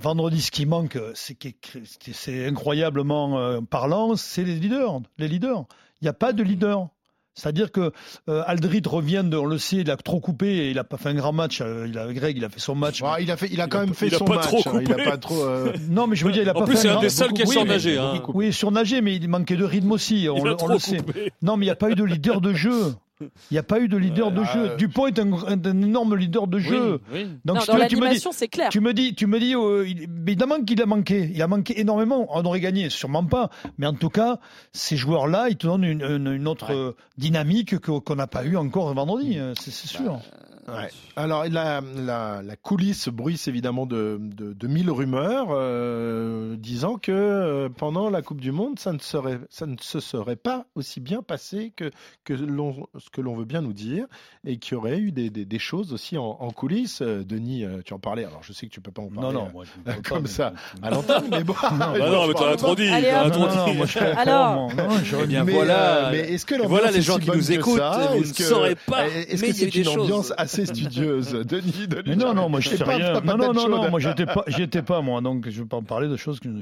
vendredi, ce qui manque, c'est incroyablement euh, parlant, c'est les leaders. Les leaders. Il n'y a pas de leader. C'est-à-dire que euh, Aldrit revient, de, on le sait, il a trop coupé et il a pas fait un grand match. euh, il a, Greg, il a fait son match. Bon, il a fait, il a Il quand a même fait il a son pas match. trop hein, il a pas trop. euh, Non, mais je veux dire, il a En pas plus, fait c'est un grand- des seuls qui a Oui, surnagé, mais- hein. Oui, surnagé, mais il manquait de rythme aussi. On, Il le- a on trop le sait. coupé. Non, mais il n'y a pas eu de leader de jeu. Il n'y a pas eu de leader de Ouais, jeu. ah, Dupont est un, un- un énorme leader de jeu. Oui, oui. Donc, Non, si dans l'animation, c'est clair. Tu me dis, tu me dis, euh, il- évidemment qu'il a manqué. Il a manqué énormément. On aurait gagné, sûrement pas. Mais en tout cas, ces joueurs-là, ils te donnent une, une- une autre euh, dynamique que- qu'on n'a pas eu encore vendredi. euh, C'est c'est sûr. Ouais. Alors la, la, la coulisse bruisse évidemment de, de, de mille rumeurs euh, disant que euh, pendant la Coupe du Monde, ça ne, serait, ça ne se serait pas aussi bien passé que, que l'on, ce que l'on veut bien nous dire et qu'il y aurait eu des, des, des choses aussi en, en coulisses. Euh, Denis, tu en parlais. Alors je sais que tu peux pas en parler Non, non, moi, je ne parle comme pas, ça mais- à l'antenne, mais bon. Bah non, mais t'en as trop dit. Allez, t'en as trop Non, non, dit. moi, je Alors-. Non, j'aurais bien, mais, voilà. mais est-ce que l'ambiance Voilà les gens si qui nous écoutent, ça vous ne saurez pas, Est-ce mais que il y a des une choses. ambiance assez studieuse, Denis, Denis Mais non, non, moi je sais pas- rien. pas Non, non, non, non, moi j'étais pas, j'y étais pas moi, donc je vais pas en parler de choses que, je,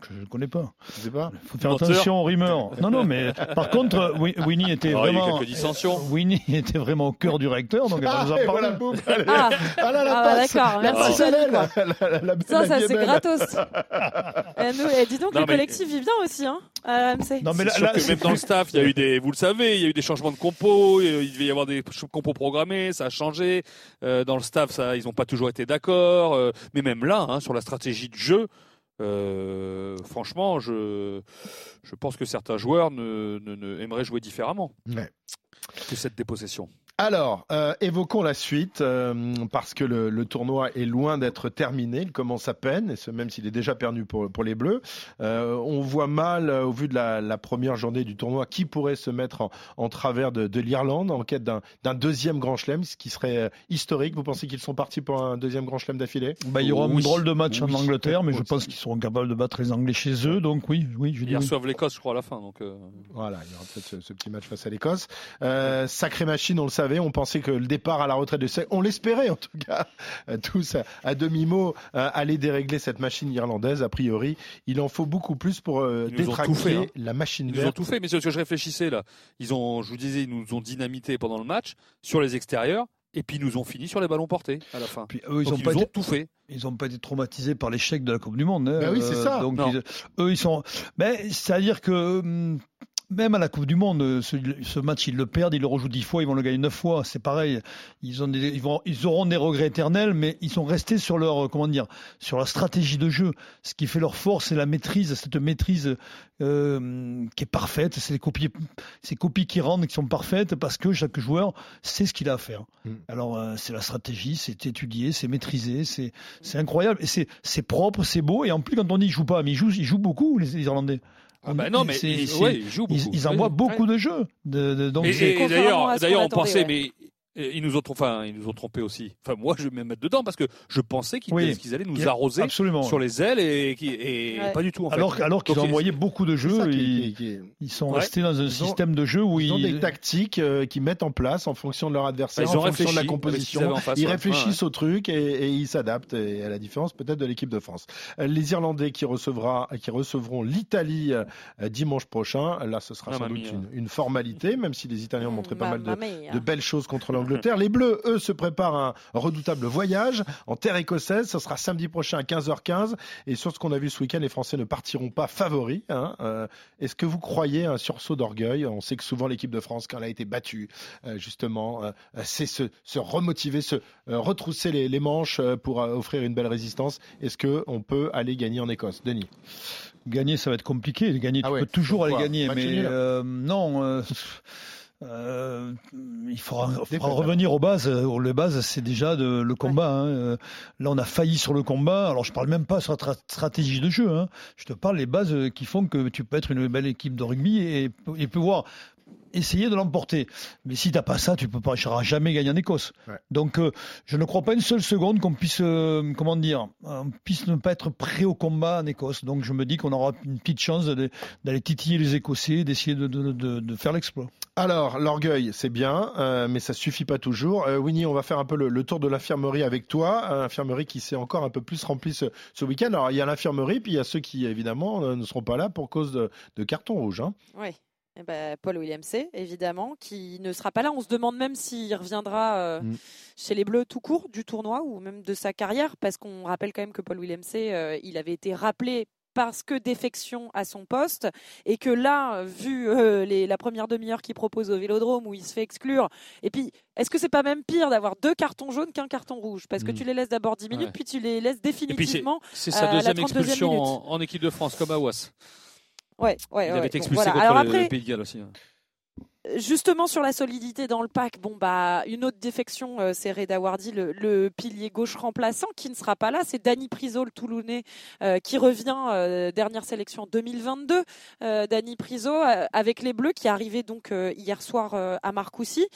que je ne connais pas. Je sais pas. faut faire Menteur. attention aux rumeurs. Non, non, mais par contre, Wi- Winnie était Alors, il y a eu vraiment. quelques dissensions. Winnie était vraiment au cœur du recteur, donc elle va Ah, nous en et parler. voilà, boum, allez. Ah, Ah là, la Ah, bah, passe, d'accord, la merci, passe à Denis, l'aile, quoi. la, la, la, ça, ça c'est gratos. Eh, nous, eh, dis donc, Non, le mais- collectif vit bien aussi, hein, à RMC. Non, mais là, que même dans le staff, il y a eu des, vous le savez, il y a eu des changements de compos, euh, il devait y avoir des compos programmés, ça a changé. Euh, dans le staff, ça, ils n'ont pas toujours été d'accord. euh, mais même là, hein, sur la stratégie de jeu, euh, franchement, je, je pense que certains joueurs ne, ne- ne- aimeraient jouer différemment Ouais. que cette dépossession. Alors, euh, évoquons la suite, euh, parce que le, le tournoi est loin d'être terminé, il commence à peine, et ce, même s'il est déjà perdu pour, pour les Bleus. Euh, on voit mal, euh, au vu de la, la première journée du tournoi, qui pourrait se mettre en, en travers de, de l'Irlande en quête d'un deuxième grand chelem, ce qui serait historique. Vous pensez qu'ils sont partis pour un deuxième grand chelem d'affilée? Bah, il y aura Oui. un drôle de match en. Angleterre, mais je pense qu'ils seront capables de battre les Anglais chez eux. Donc oui, oui, je dis Ils oui. reçoivent l'Écosse, je crois, à la fin. Donc, euh, Voilà, il y aura peut-être ce, ce petit match face à l'Écosse. Euh, sacrée machine, on le savait, on pensait que le départ à la retraite de Sec, on l'espérait en tout cas, euh, tous à, à demi-mot, euh, aller dérégler cette machine irlandaise. A priori, il en faut beaucoup plus pour euh, détraquer fait, hein. la machine Ils nous ont verte. tout fait, mais c'est ce que je réfléchissais là. Ils ont, je vous disais, ils nous ont dynamité pendant le match sur les extérieurs, et puis ils nous ont fini sur les ballons portés à la fin. Puis eux, ils Donc, ont ils pas été, tout fait. ils ont pas été traumatisés par l'échec de la Coupe du Monde. hein. Bah oui, c'est ça. Donc ils- eux, ils sont. Mais c'est-à-dire que hum, même à la Coupe du Monde, euh, ce, ce match, ils le perdent, ils le rejouent dix fois, ils vont le gagner neuf fois. C'est pareil. Ils ont, des, ils vont, ils auront des regrets éternels, mais ils sont restés sur leur, euh, comment dire, sur leur stratégie de jeu. Ce qui fait leur force, c'est la maîtrise, cette maîtrise euh, qui est parfaite. C'est les copies, ces copies qui rendent, qui sont parfaites, parce que chaque joueur sait ce qu'il a à faire. Mm. Alors euh, c'est la stratégie, c'est étudié, c'est maîtrisé, c'est incroyable et c'est propre, c'est beau et en plus quand on dit ils jouent pas, mais ils jouent ils jouent beaucoup les, les Irlandais. Ah bah non, mais ils, c'est- ouais, ils jouent beaucoup. Ils, ils envoient beaucoup de jeux. De, de- donc Et, c'est- et contrairement d'ailleurs, on pensait, mais ils nous ont, enfin, ils nous ont trompés aussi. Enfin, moi, je vais me mettre dedans parce que je pensais qu'ils Oui. allaient nous arroser absolument. sur les ailes et, Ouais. pas du tout. En fait. alors alors qu'ils ont envoyé beaucoup de jeux, ils, qui est- qui est- ils sont Ouais. restés dans un Ils ont- système de jeu où Ils ont des tactiques euh, qu'ils mettent en place en fonction de leur adversaire, ils en fonction de la composition. face, ils ouais. réfléchissent au truc et, et ils s'adaptent, et à la différence peut-être de l'équipe de France. Euh, Les Irlandais qui, recevra, qui recevront l'Italie euh, dimanche prochain, là ce sera Ah, sans doute hein. une, une formalité, même si les Italiens ont montré pas mal de, mia. de belles choses contre l'Angleterre. Les Bleus, eux, se préparent un redoutable voyage en terre écossaise. Ce sera samedi prochain à 15h15. Et sur ce qu'on a vu ce week-end, les Français ne partiront pas favoris. hein. Euh, Est-ce que vous croyez à un sursaut d'orgueil? On sait que souvent l'équipe de France, quand elle a été battue, euh, justement, euh, c'est se, se remotiver, se retrousser les, les manches pour offrir une belle résistance. Est-ce que on peut aller gagner en Écosse, Denis gagner, ça va être compliqué. Gagner, Ah tu ouais, peux toujours aller gagner, Match mais non. Euh, il faudra, revenir aux bases. Les bases, c'est déjà de- le combat. hein. Euh, Là, on a failli sur le combat. Alors, je parle même pas sur la tra- stratégie de jeu. hein. Je te parle des bases qui font que tu peux être une belle équipe de rugby et, et pouvoir essayer de l'emporter. Mais si t'as pas ça, tu peux pas, tu seras jamais gagner en Écosse. Ouais. Donc, euh, je ne crois pas une seule seconde qu'on puisse, euh, comment dire, on puisse ne pas être prêt au combat en Écosse. Donc, je me dis qu'on aura une petite chance d'aller titiller les Écossais, d'essayer de, de, de, de faire l'exploit. Alors, l'orgueil, c'est bien, euh, mais ça suffit pas toujours. Euh, Winnie, on va faire un peu le, le tour de l'infirmerie avec toi. Infirmerie qui s'est encore un peu plus remplie ce, ce week-end. Alors, il y a l'infirmerie, puis il y a ceux qui, évidemment, ne seront pas là pour cause de, de carton rouge. Hein. Oui. Eh ben, Paul Williamsey, évidemment, qui ne sera pas là. On se demande même s'il reviendra euh, Mm. chez les Bleus tout court du tournoi ou même de sa carrière, parce qu'on rappelle quand même que Paul Williamsey, euh, il avait été rappelé parce que défection à son poste et que là, vu euh, les, la première demi-heure qu'il propose au Vélodrome où il se fait exclure, et puis est-ce que c'est pas même pire d'avoir deux cartons jaunes qu'un carton rouge? Parce que Mm. tu les laisses d'abord 10 minutes Ouais. puis tu les laisses c'est définitivement. c'est à sa la deuxième 32e expulsion en, en équipe de France, comme Awas. Ouais, ouais, Il ouais. avait été Bon, expulsé voilà. contre Alors le, après, le Pays de Galles aussi. Justement sur la solidité dans le pack, bon bah une autre défection, euh, c'est Reda Wardy, le, le pilier gauche remplaçant qui ne sera pas là. C'est Dani Priso, le Toulonnais, euh, qui revient euh, dernière sélection 2022. Euh, Dani Priso avec les Bleus qui arrivait donc euh, hier soir euh, à Marcoussis.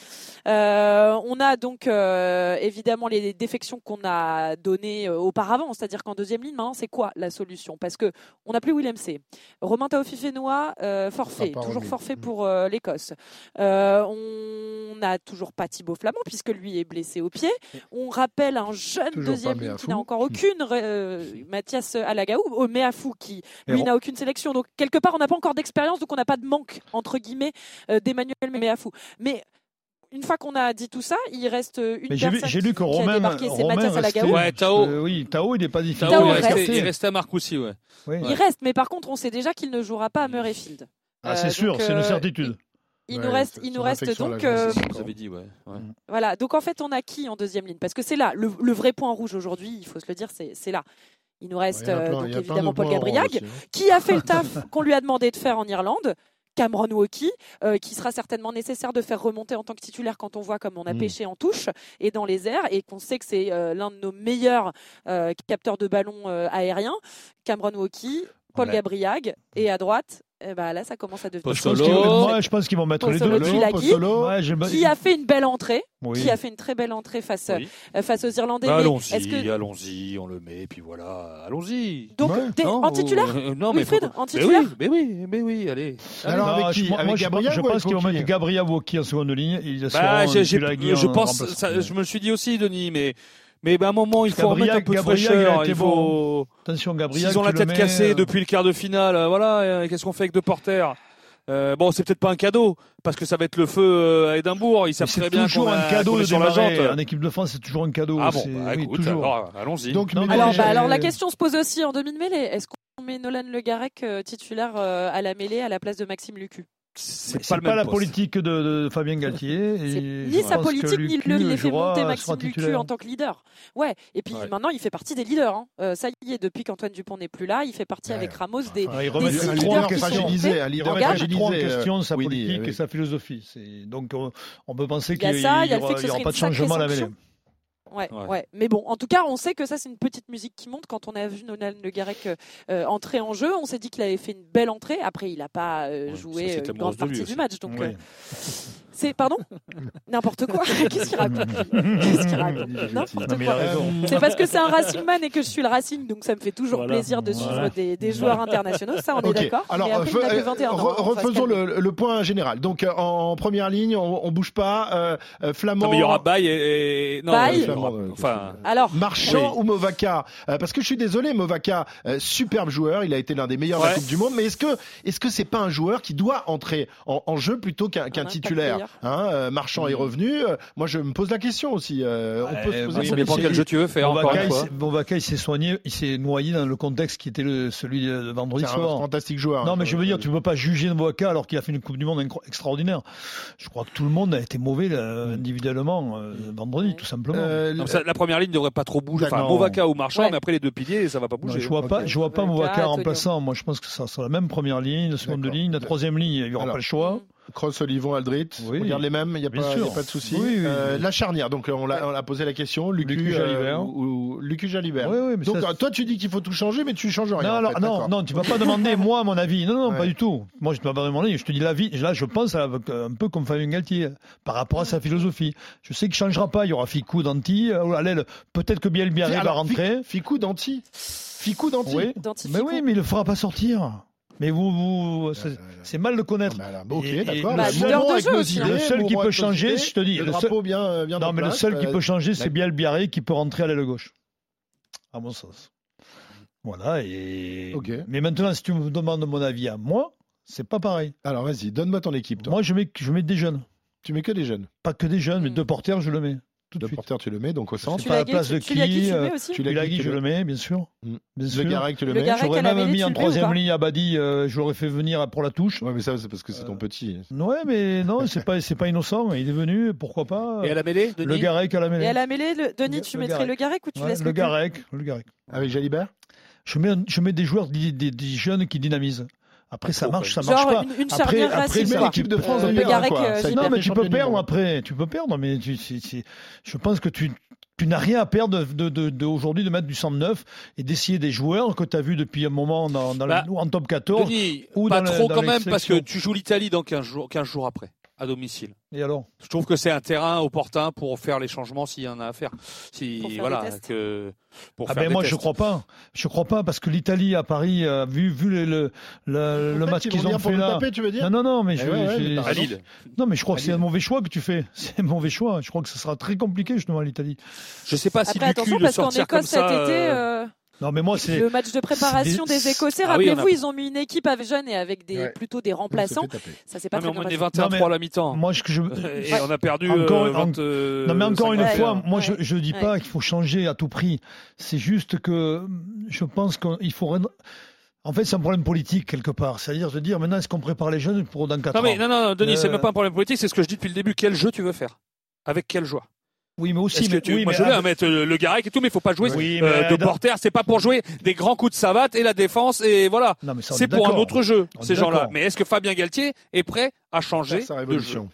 Euh, on a donc euh, évidemment les défections qu'on a données euh, auparavant, c'est-à-dire qu'en deuxième ligne maintenant c'est quoi la solution? Parce que on n'a plus Willem C. Romain Taofifénois, euh, forfait, pas toujours forfait pour euh, l'Écosse. Euh, on n'a toujours pas Thibaut Flamand puisque lui est blessé au pied. On rappelle un jeune Toujours deuxième ligne qui n'a encore aucune, euh, Mathias Alagaou, au Meafou qui lui n'a aucune sélection. Donc quelque part on n'a pas encore d'expérience, donc on n'a pas de manque entre guillemets euh, d'Emmanuel Meafou. Mais une fois qu'on a dit tout ça, il reste une Mais personne j'ai lu qui, que qui a Romain, débarqué, c'est Romain Mathias restait- Alagaou. Ouais, Tao. Euh, oui, Tao, il n'est pas difficile. Tao, il, reste. restait, il restait à ouais. Oui. Il reste, mais par contre on sait déjà qu'il ne jouera pas à Murrayfield. Ah, Euh, c'est sûr, c'est une euh, certitude. Il Ouais, nous reste, il nous reste donc euh, Vous avez dit, ouais. ouais. Voilà, donc en fait, on a qui en deuxième ligne? Parce que c'est là, le, le vrai point rouge aujourd'hui, il faut se le dire, c'est c'est là. Il nous reste euh, plein- donc évidemment de Paul Gabriag, hein. qui a fait le taf qu'on lui a demandé de faire en Irlande. Cameron Walkie, euh, qui sera certainement nécessaire de faire remonter en tant que titulaire quand on voit comme on a Mm. pêché en touche et dans les airs et qu'on sait que c'est euh, l'un de nos meilleurs euh, capteurs de ballons euh, aériens. Cameron Walkie, Paul Ouais. Gabriag et à droite, eh ben là ça commence à devenir. Je qu'ils- moi, je pense qu'ils vont mettre les deux. Ouais, Qui a fait une belle entrée, Oui. qui a fait une très belle entrée face, Oui. euh, face aux Irlandais. Bah, allons-y, que allons-y, on le met, puis voilà, allons-y. donc Ouais. t'es Non, en titulaire euh, Non, mais Wilfried, faut- en mais titulaire oui, mais oui, mais oui, allez. Alors, Non, avec je- qui moi, Avec je, Gabriel je pense qu'ils vont mettre Gabriel Wauquiez en seconde ligne. Ils Bah, je en pense, je me suis dit aussi, Denis, mais mais ben, à un moment, il faut Gabriel- remettre un peu de Gabriel, fraîcheur. été Il faut. Attention, Gabriel. S'ils ont la tête cassée euh, depuis le quart de finale, euh, voilà, euh, qu'est-ce qu'on fait avec deux porteurs Euh, Bon, c'est peut-être pas un cadeau parce que ça va être le feu à Édimbourg. Ils mais savent C'est très bien toujours un a- cadeau de sur la jante. En équipe de France, c'est toujours un cadeau. Ah bon, bah, oui, écoute, toujours. alors, allons-y. Donc, Non, Alors, bah, alors la question se pose aussi en demi-mêlée. Est-ce qu'on met Nolan Le Garec titulaire à la mêlée à la place de Maxime Lucu? C'est pas même la poste. politique de, de Fabien Galtier. et ni sa politique, ni le, il fait monter Maxime Lucu en tant que leader. Ouais, et puis Ouais. maintenant il fait partie des leaders. hein. Euh, ça y est, depuis qu'Antoine Dupont n'est plus là, il fait partie Ouais. avec Ramos des, Enfin, il des remet leaders qui sont question. fragilisé, Il remet en euh, question sa Winnie, politique oui. et sa philosophie. Donc on, on peut penser qu'il n'y aura, y aura pas de changement à la mêlée. Ouais, Ouais. ouais. Mais bon, en tout cas, on sait que ça, c'est une petite musique qui monte. Quand on a vu Nolan Le Garec euh, entrer en jeu, on s'est dit qu'il avait fait une belle entrée. Après, il n'a pas euh, Ouais, joué euh, une grande partie du match. Donc, Ouais. euh, c'est pardon? N'importe quoi. Qu'est-ce qu'il raconte? Qu'est-ce qu'il raconte? N'importe quoi. C'est parce que c'est un Racing Man et que je suis le Racing, donc ça me fait toujours Voilà. plaisir de suivre Voilà. des, des joueurs internationaux. Ça, on est d'accord. Alors, Mais après, fe- il n'a que 21 ans. re- on va se refaisons le, le point général. Donc, euh, en première ligne, on, on bouge pas. Euh, euh, Flamand. Non, mais il y aura Baye et, et- non, Baye. euh, il y aura- enfin, Alors, Marchand ou Movaca Euh, Parce que je suis désolé, Movaca, euh, superbe joueur, il a été l'un des meilleurs de la. Coupe du Monde. Mais est-ce que est-ce que c'est pas un joueur qui doit entrer en, en jeu plutôt qu'un titulaire? Hein, euh, Marchand est revenu. euh, moi, je me pose la question aussi. euh, on peut se poser oui, mais c'est- quel jeu tu veux faire, encore une il fois. s'est- Movaca, il s'est soigné, il s'est noyé dans le contexte qui était le, celui de vendredi C'est un soir. fantastique joueur. Non, hein, mais je veux euh, dire, tu ne peux pas juger Movaca alors qu'il a fait une Coupe du Monde incro- extraordinaire. Je crois que tout le monde a été mauvais là, individuellement euh, vendredi, tout simplement. euh, non, ça- la première ligne ne devrait pas trop bouger. Enfin, ou Marchand, Ouais. mais après les deux piliers, ça va pas Non, bouger. je vois pas, Ok. je vois pas Antonio. remplaçant. Moi, je pense que ça sera la même première ligne, la seconde ligne, la troisième ligne, il n'y aura Alors, pas le choix. Cross, Olivon, Aldrit, Oui. on regarde les mêmes, il n'y a, pas- sûr. y a pas de souci. Oui, oui, Euh. La charnière, donc on l'a posé la question, Lucu, Lucu, euh, Jalibert. ou, ou Lucu Jalibert. Oui, oui, mais donc ça, toi tu dis qu'il faut tout changer, mais tu changes rien. Non, en alors, fait, non, non, tu vas pas demander moi mon avis. Non, non, Ouais. pas du tout. Moi, je ne vais pas demander. Je te dis l'avis. Là, je pense à- un peu comme Fabien Galtier par rapport à sa philosophie. Je sais qu'il changera pas. Il y aura Ficou, Danti, euh, l'aile. Peut-être que Bielbiaré va rentrer. Fic- Ficou Danti. Ficou Danti. Oui. Mais oui, mais il le fera pas sortir. Mais vous, vous, c'est c'est mal de Ah, connaître. bah, Et- et d'accord. le Bah, seul- hein. Le seul qui peut changer, je te dis, le le drapeau bien, bien Non, mais le seul qui euh, peut changer, c'est la- Bielbiaré qui peut rentrer à l'aile gauche. À mon sens. Voilà. Et... Mais maintenant, si tu me demandes mon avis à moi, c'est pas pareil. Alors vas-y, donne-moi ton équipe. Toi. Moi, je mets, je mets des jeunes. Tu mets que des jeunes. Pas que des jeunes, mais Mm. deux porteurs, je le mets. Tout de Le suite. porteur, tu le mets donc au centre. pas à la place de tu l'as qui, tu le euh, mets aussi tu l'as- tu je le- le mets, bien sûr. Mm. Bien Le. Garec, tu le Le mets. J'aurais même mis tu en le troisième pas ligne Abadi, euh, je l'aurais fait venir pour la touche. Ouais, mais ça, c'est parce que c'est ton petit. Ouais, mais non, c'est pas, c'est pas innocent. Il est venu, pourquoi pas. Et à la mêlée, Le Denis Garec à la Et mêlée. à la mêlée, le- Denis, Le- tu le mettrais le Garec ou tu Ouais, laisses le le Garec, le Garec. Avec Jalibert? Je mets, je mets des joueurs, des, des- des jeunes qui dynamisent. Après, ça marche, ça marche Genre pas. une, une Après- après, l'équipe de France Euh, le Garec, quoi. euh. Non, mais tu peux perdre monde. après. Tu peux perdre, mais tu, je pense que tu, tu n'as rien à perdre de, de, de, aujourd'hui de mettre du 109 et d'essayer des joueurs que tu as vus depuis un moment dans, dans le- Bah, en top 14. Denis, ou pas dans le- trop dans quand même, parce que tu joues l'Italie dans 15 jours, 15 jours après, à domicile. Et alors? Je trouve que c'est un terrain opportun pour faire les changements s'il y en a à faire. Si, Pour faire voilà, des tests. que, pour ah faire ben des moi tests. je crois pas. Je crois pas parce que l'Italie à Paris a vu vu le le, match ils qu'ils vont ont fait là. taper, tu veux dire Non non non mais Eh je, ouais, À. Lille. non mais je crois que c'est un mauvais choix que tu fais. C'est un mauvais choix. Je crois que ce sera très compliqué justement à l'Italie. Je sais pas si Après, du attention, cul de parce qu'en sortir comme Écosse cet ça. été, euh, euh, Non mais moi c'est le match de préparation des- Écossais, Ah oui, on a- rappelez-vous, ils ont mis une équipe avec jeunes et avec des, Ouais. plutôt des remplaçants. On s'est fait taper. Ça s'est pas non, mais très on bien menait passé. 21-3 Non, à la mi-temps. moi je Et on a perdu Encore- euh, 20, euh, Non mais encore une fois, ouais. moi je je dis pas qu'il faut changer à tout prix. C'est juste que je pense qu'il faut rendre- en fait c'est un problème politique quelque part, c'est-à-dire de dire maintenant est-ce qu'on prépare les jeunes pour dans 4 Non, mais ans non, non, non, Denis, Euh, c'est même pas un problème politique, c'est ce que je dis depuis le début. Quel jeu tu veux faire? Avec quel joueur Oui mais aussi mais, tu... oui, Moi, mais je veux ah, mettre le, le Garec et tout, mais il faut pas jouer Oui, euh, mais de dans- porter. C'est pas pour jouer des grands coups de savate et la défense et voilà. C'est est pour un autre jeu, On ces gens-là. Mais est-ce que Fabien Galtier est prêt à changer sa de jeu? Révolution.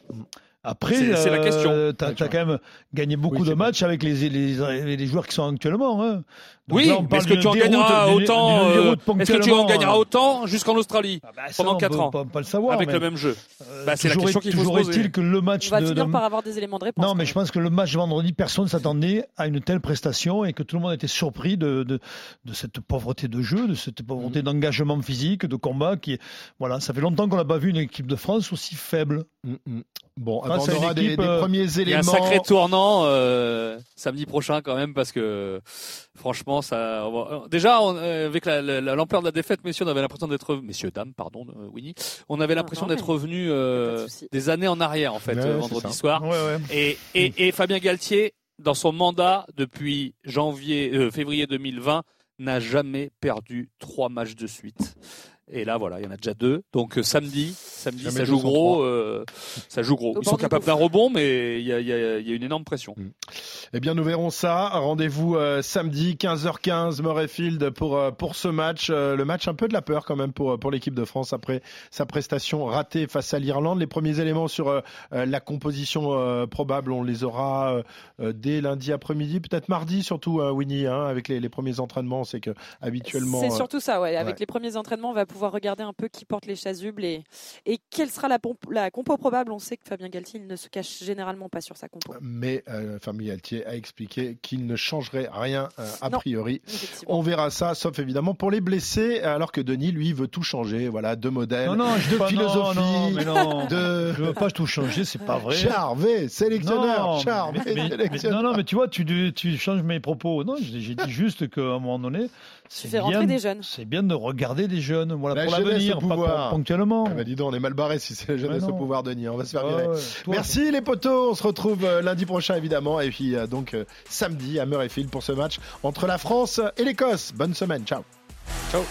Après, C'est- la euh, question. T'as Ouais, as quand même gagné beaucoup Oui, de matchs avec les, les, les joueurs qui sont actuellement. Hein. Donc Oui, là, mais parle est-ce que tu en gagneras autant euh, Est-ce que tu en ponctuellement, gagneras hein. autant jusqu'en Australie Ah bah, ça, pendant on quatre peut ans pas, pas le savoir. avec le même jeu euh, Bah, c'est la toujours question est- qu'il faut toujours se poser. est-il que le match On va de, finir de- par avoir des éléments de réponse. Non, mais je pense que le match de vendredi, personne ne s'attendait à une telle prestation et que tout le monde était surpris de, de, de cette pauvreté de jeu, de cette pauvreté Mm. d'engagement physique, de combat. Qui voilà, ça fait longtemps qu'on n'a pas vu une équipe de France aussi faible. Mm, mm. Bon, Ah, on aura une des, euh, Il y a un sacré tournant euh, samedi prochain quand même parce que franchement déjà on- avec la- la- la- l'ampleur de la défaite messieurs on avait l'impression d'être messieurs dames pardon euh, Winnie on avait l'impression d'être revenu de euh, des années en arrière en fait Ouais, euh, vendredi soir. Ouais, ouais. et, et, et Fabien Galtier dans son mandat depuis janvier euh, février 2020 n'a jamais perdu trois matchs de suite Et là, voilà, il y en a déjà deux. Donc euh, samedi, samedi, Jamais ça joue 203. gros. euh, ça joue gros. Au Ils sont capables d'un rebond, mais il y a, il y a- il y a une énorme pression. Eh bien, nous verrons ça. Rendez-vous euh, samedi 15h15 Murrayfield pour euh, pour ce match. Euh, le match un peu de la peur quand même pour pour l'équipe de France après sa prestation ratée face à l'Irlande. Les premiers éléments sur euh, euh, la composition euh, probable, on les aura euh, euh, dès lundi après-midi, peut-être mardi surtout, euh, Winnie, hein, avec les, les premiers entraînements. On sait que habituellement. C'est euh, surtout ça, ouais. Avec ouais. les premiers entraînements, on va pouvoir regarder un peu qui porte les chasubles et, et quelle sera la, pompe- la compo probable. On sait que Fabien Galtier il ne se cache généralement pas sur sa compo. mais euh, Fabien Galtier a expliqué qu'il ne changerait rien euh, a Non. priori. On verra ça, sauf évidemment pour les blessés, alors que Denis, lui, veut tout changer. Voilà, deux modèles. Non, non, je de veux pas, philosophie, non, non, mais non. de Je veux pas tout changer, c'est pas vrai. Charvet, sélectionneur, Non, Charvet, mais- mais- mais- sélectionneur. non, non, mais tu vois, tu, tu changes mes propos. Non, j'ai dit juste qu'à un moment donné, c'est bien, bien de regarder des jeunes, voilà, La pour l'avenir, au pas pouvoir. ponctuellement. Ah bah dis donc, on est mal barré si c'est la jeunesse Ouais, au pouvoir, Denis. On va se faire Ouais, virer. ouais. Merci les potos, on se retrouve euh, lundi prochain évidemment et puis euh, donc euh, samedi à Murrayfield pour ce match entre la France et l'Écosse. Bonne semaine, ciao. Ciao.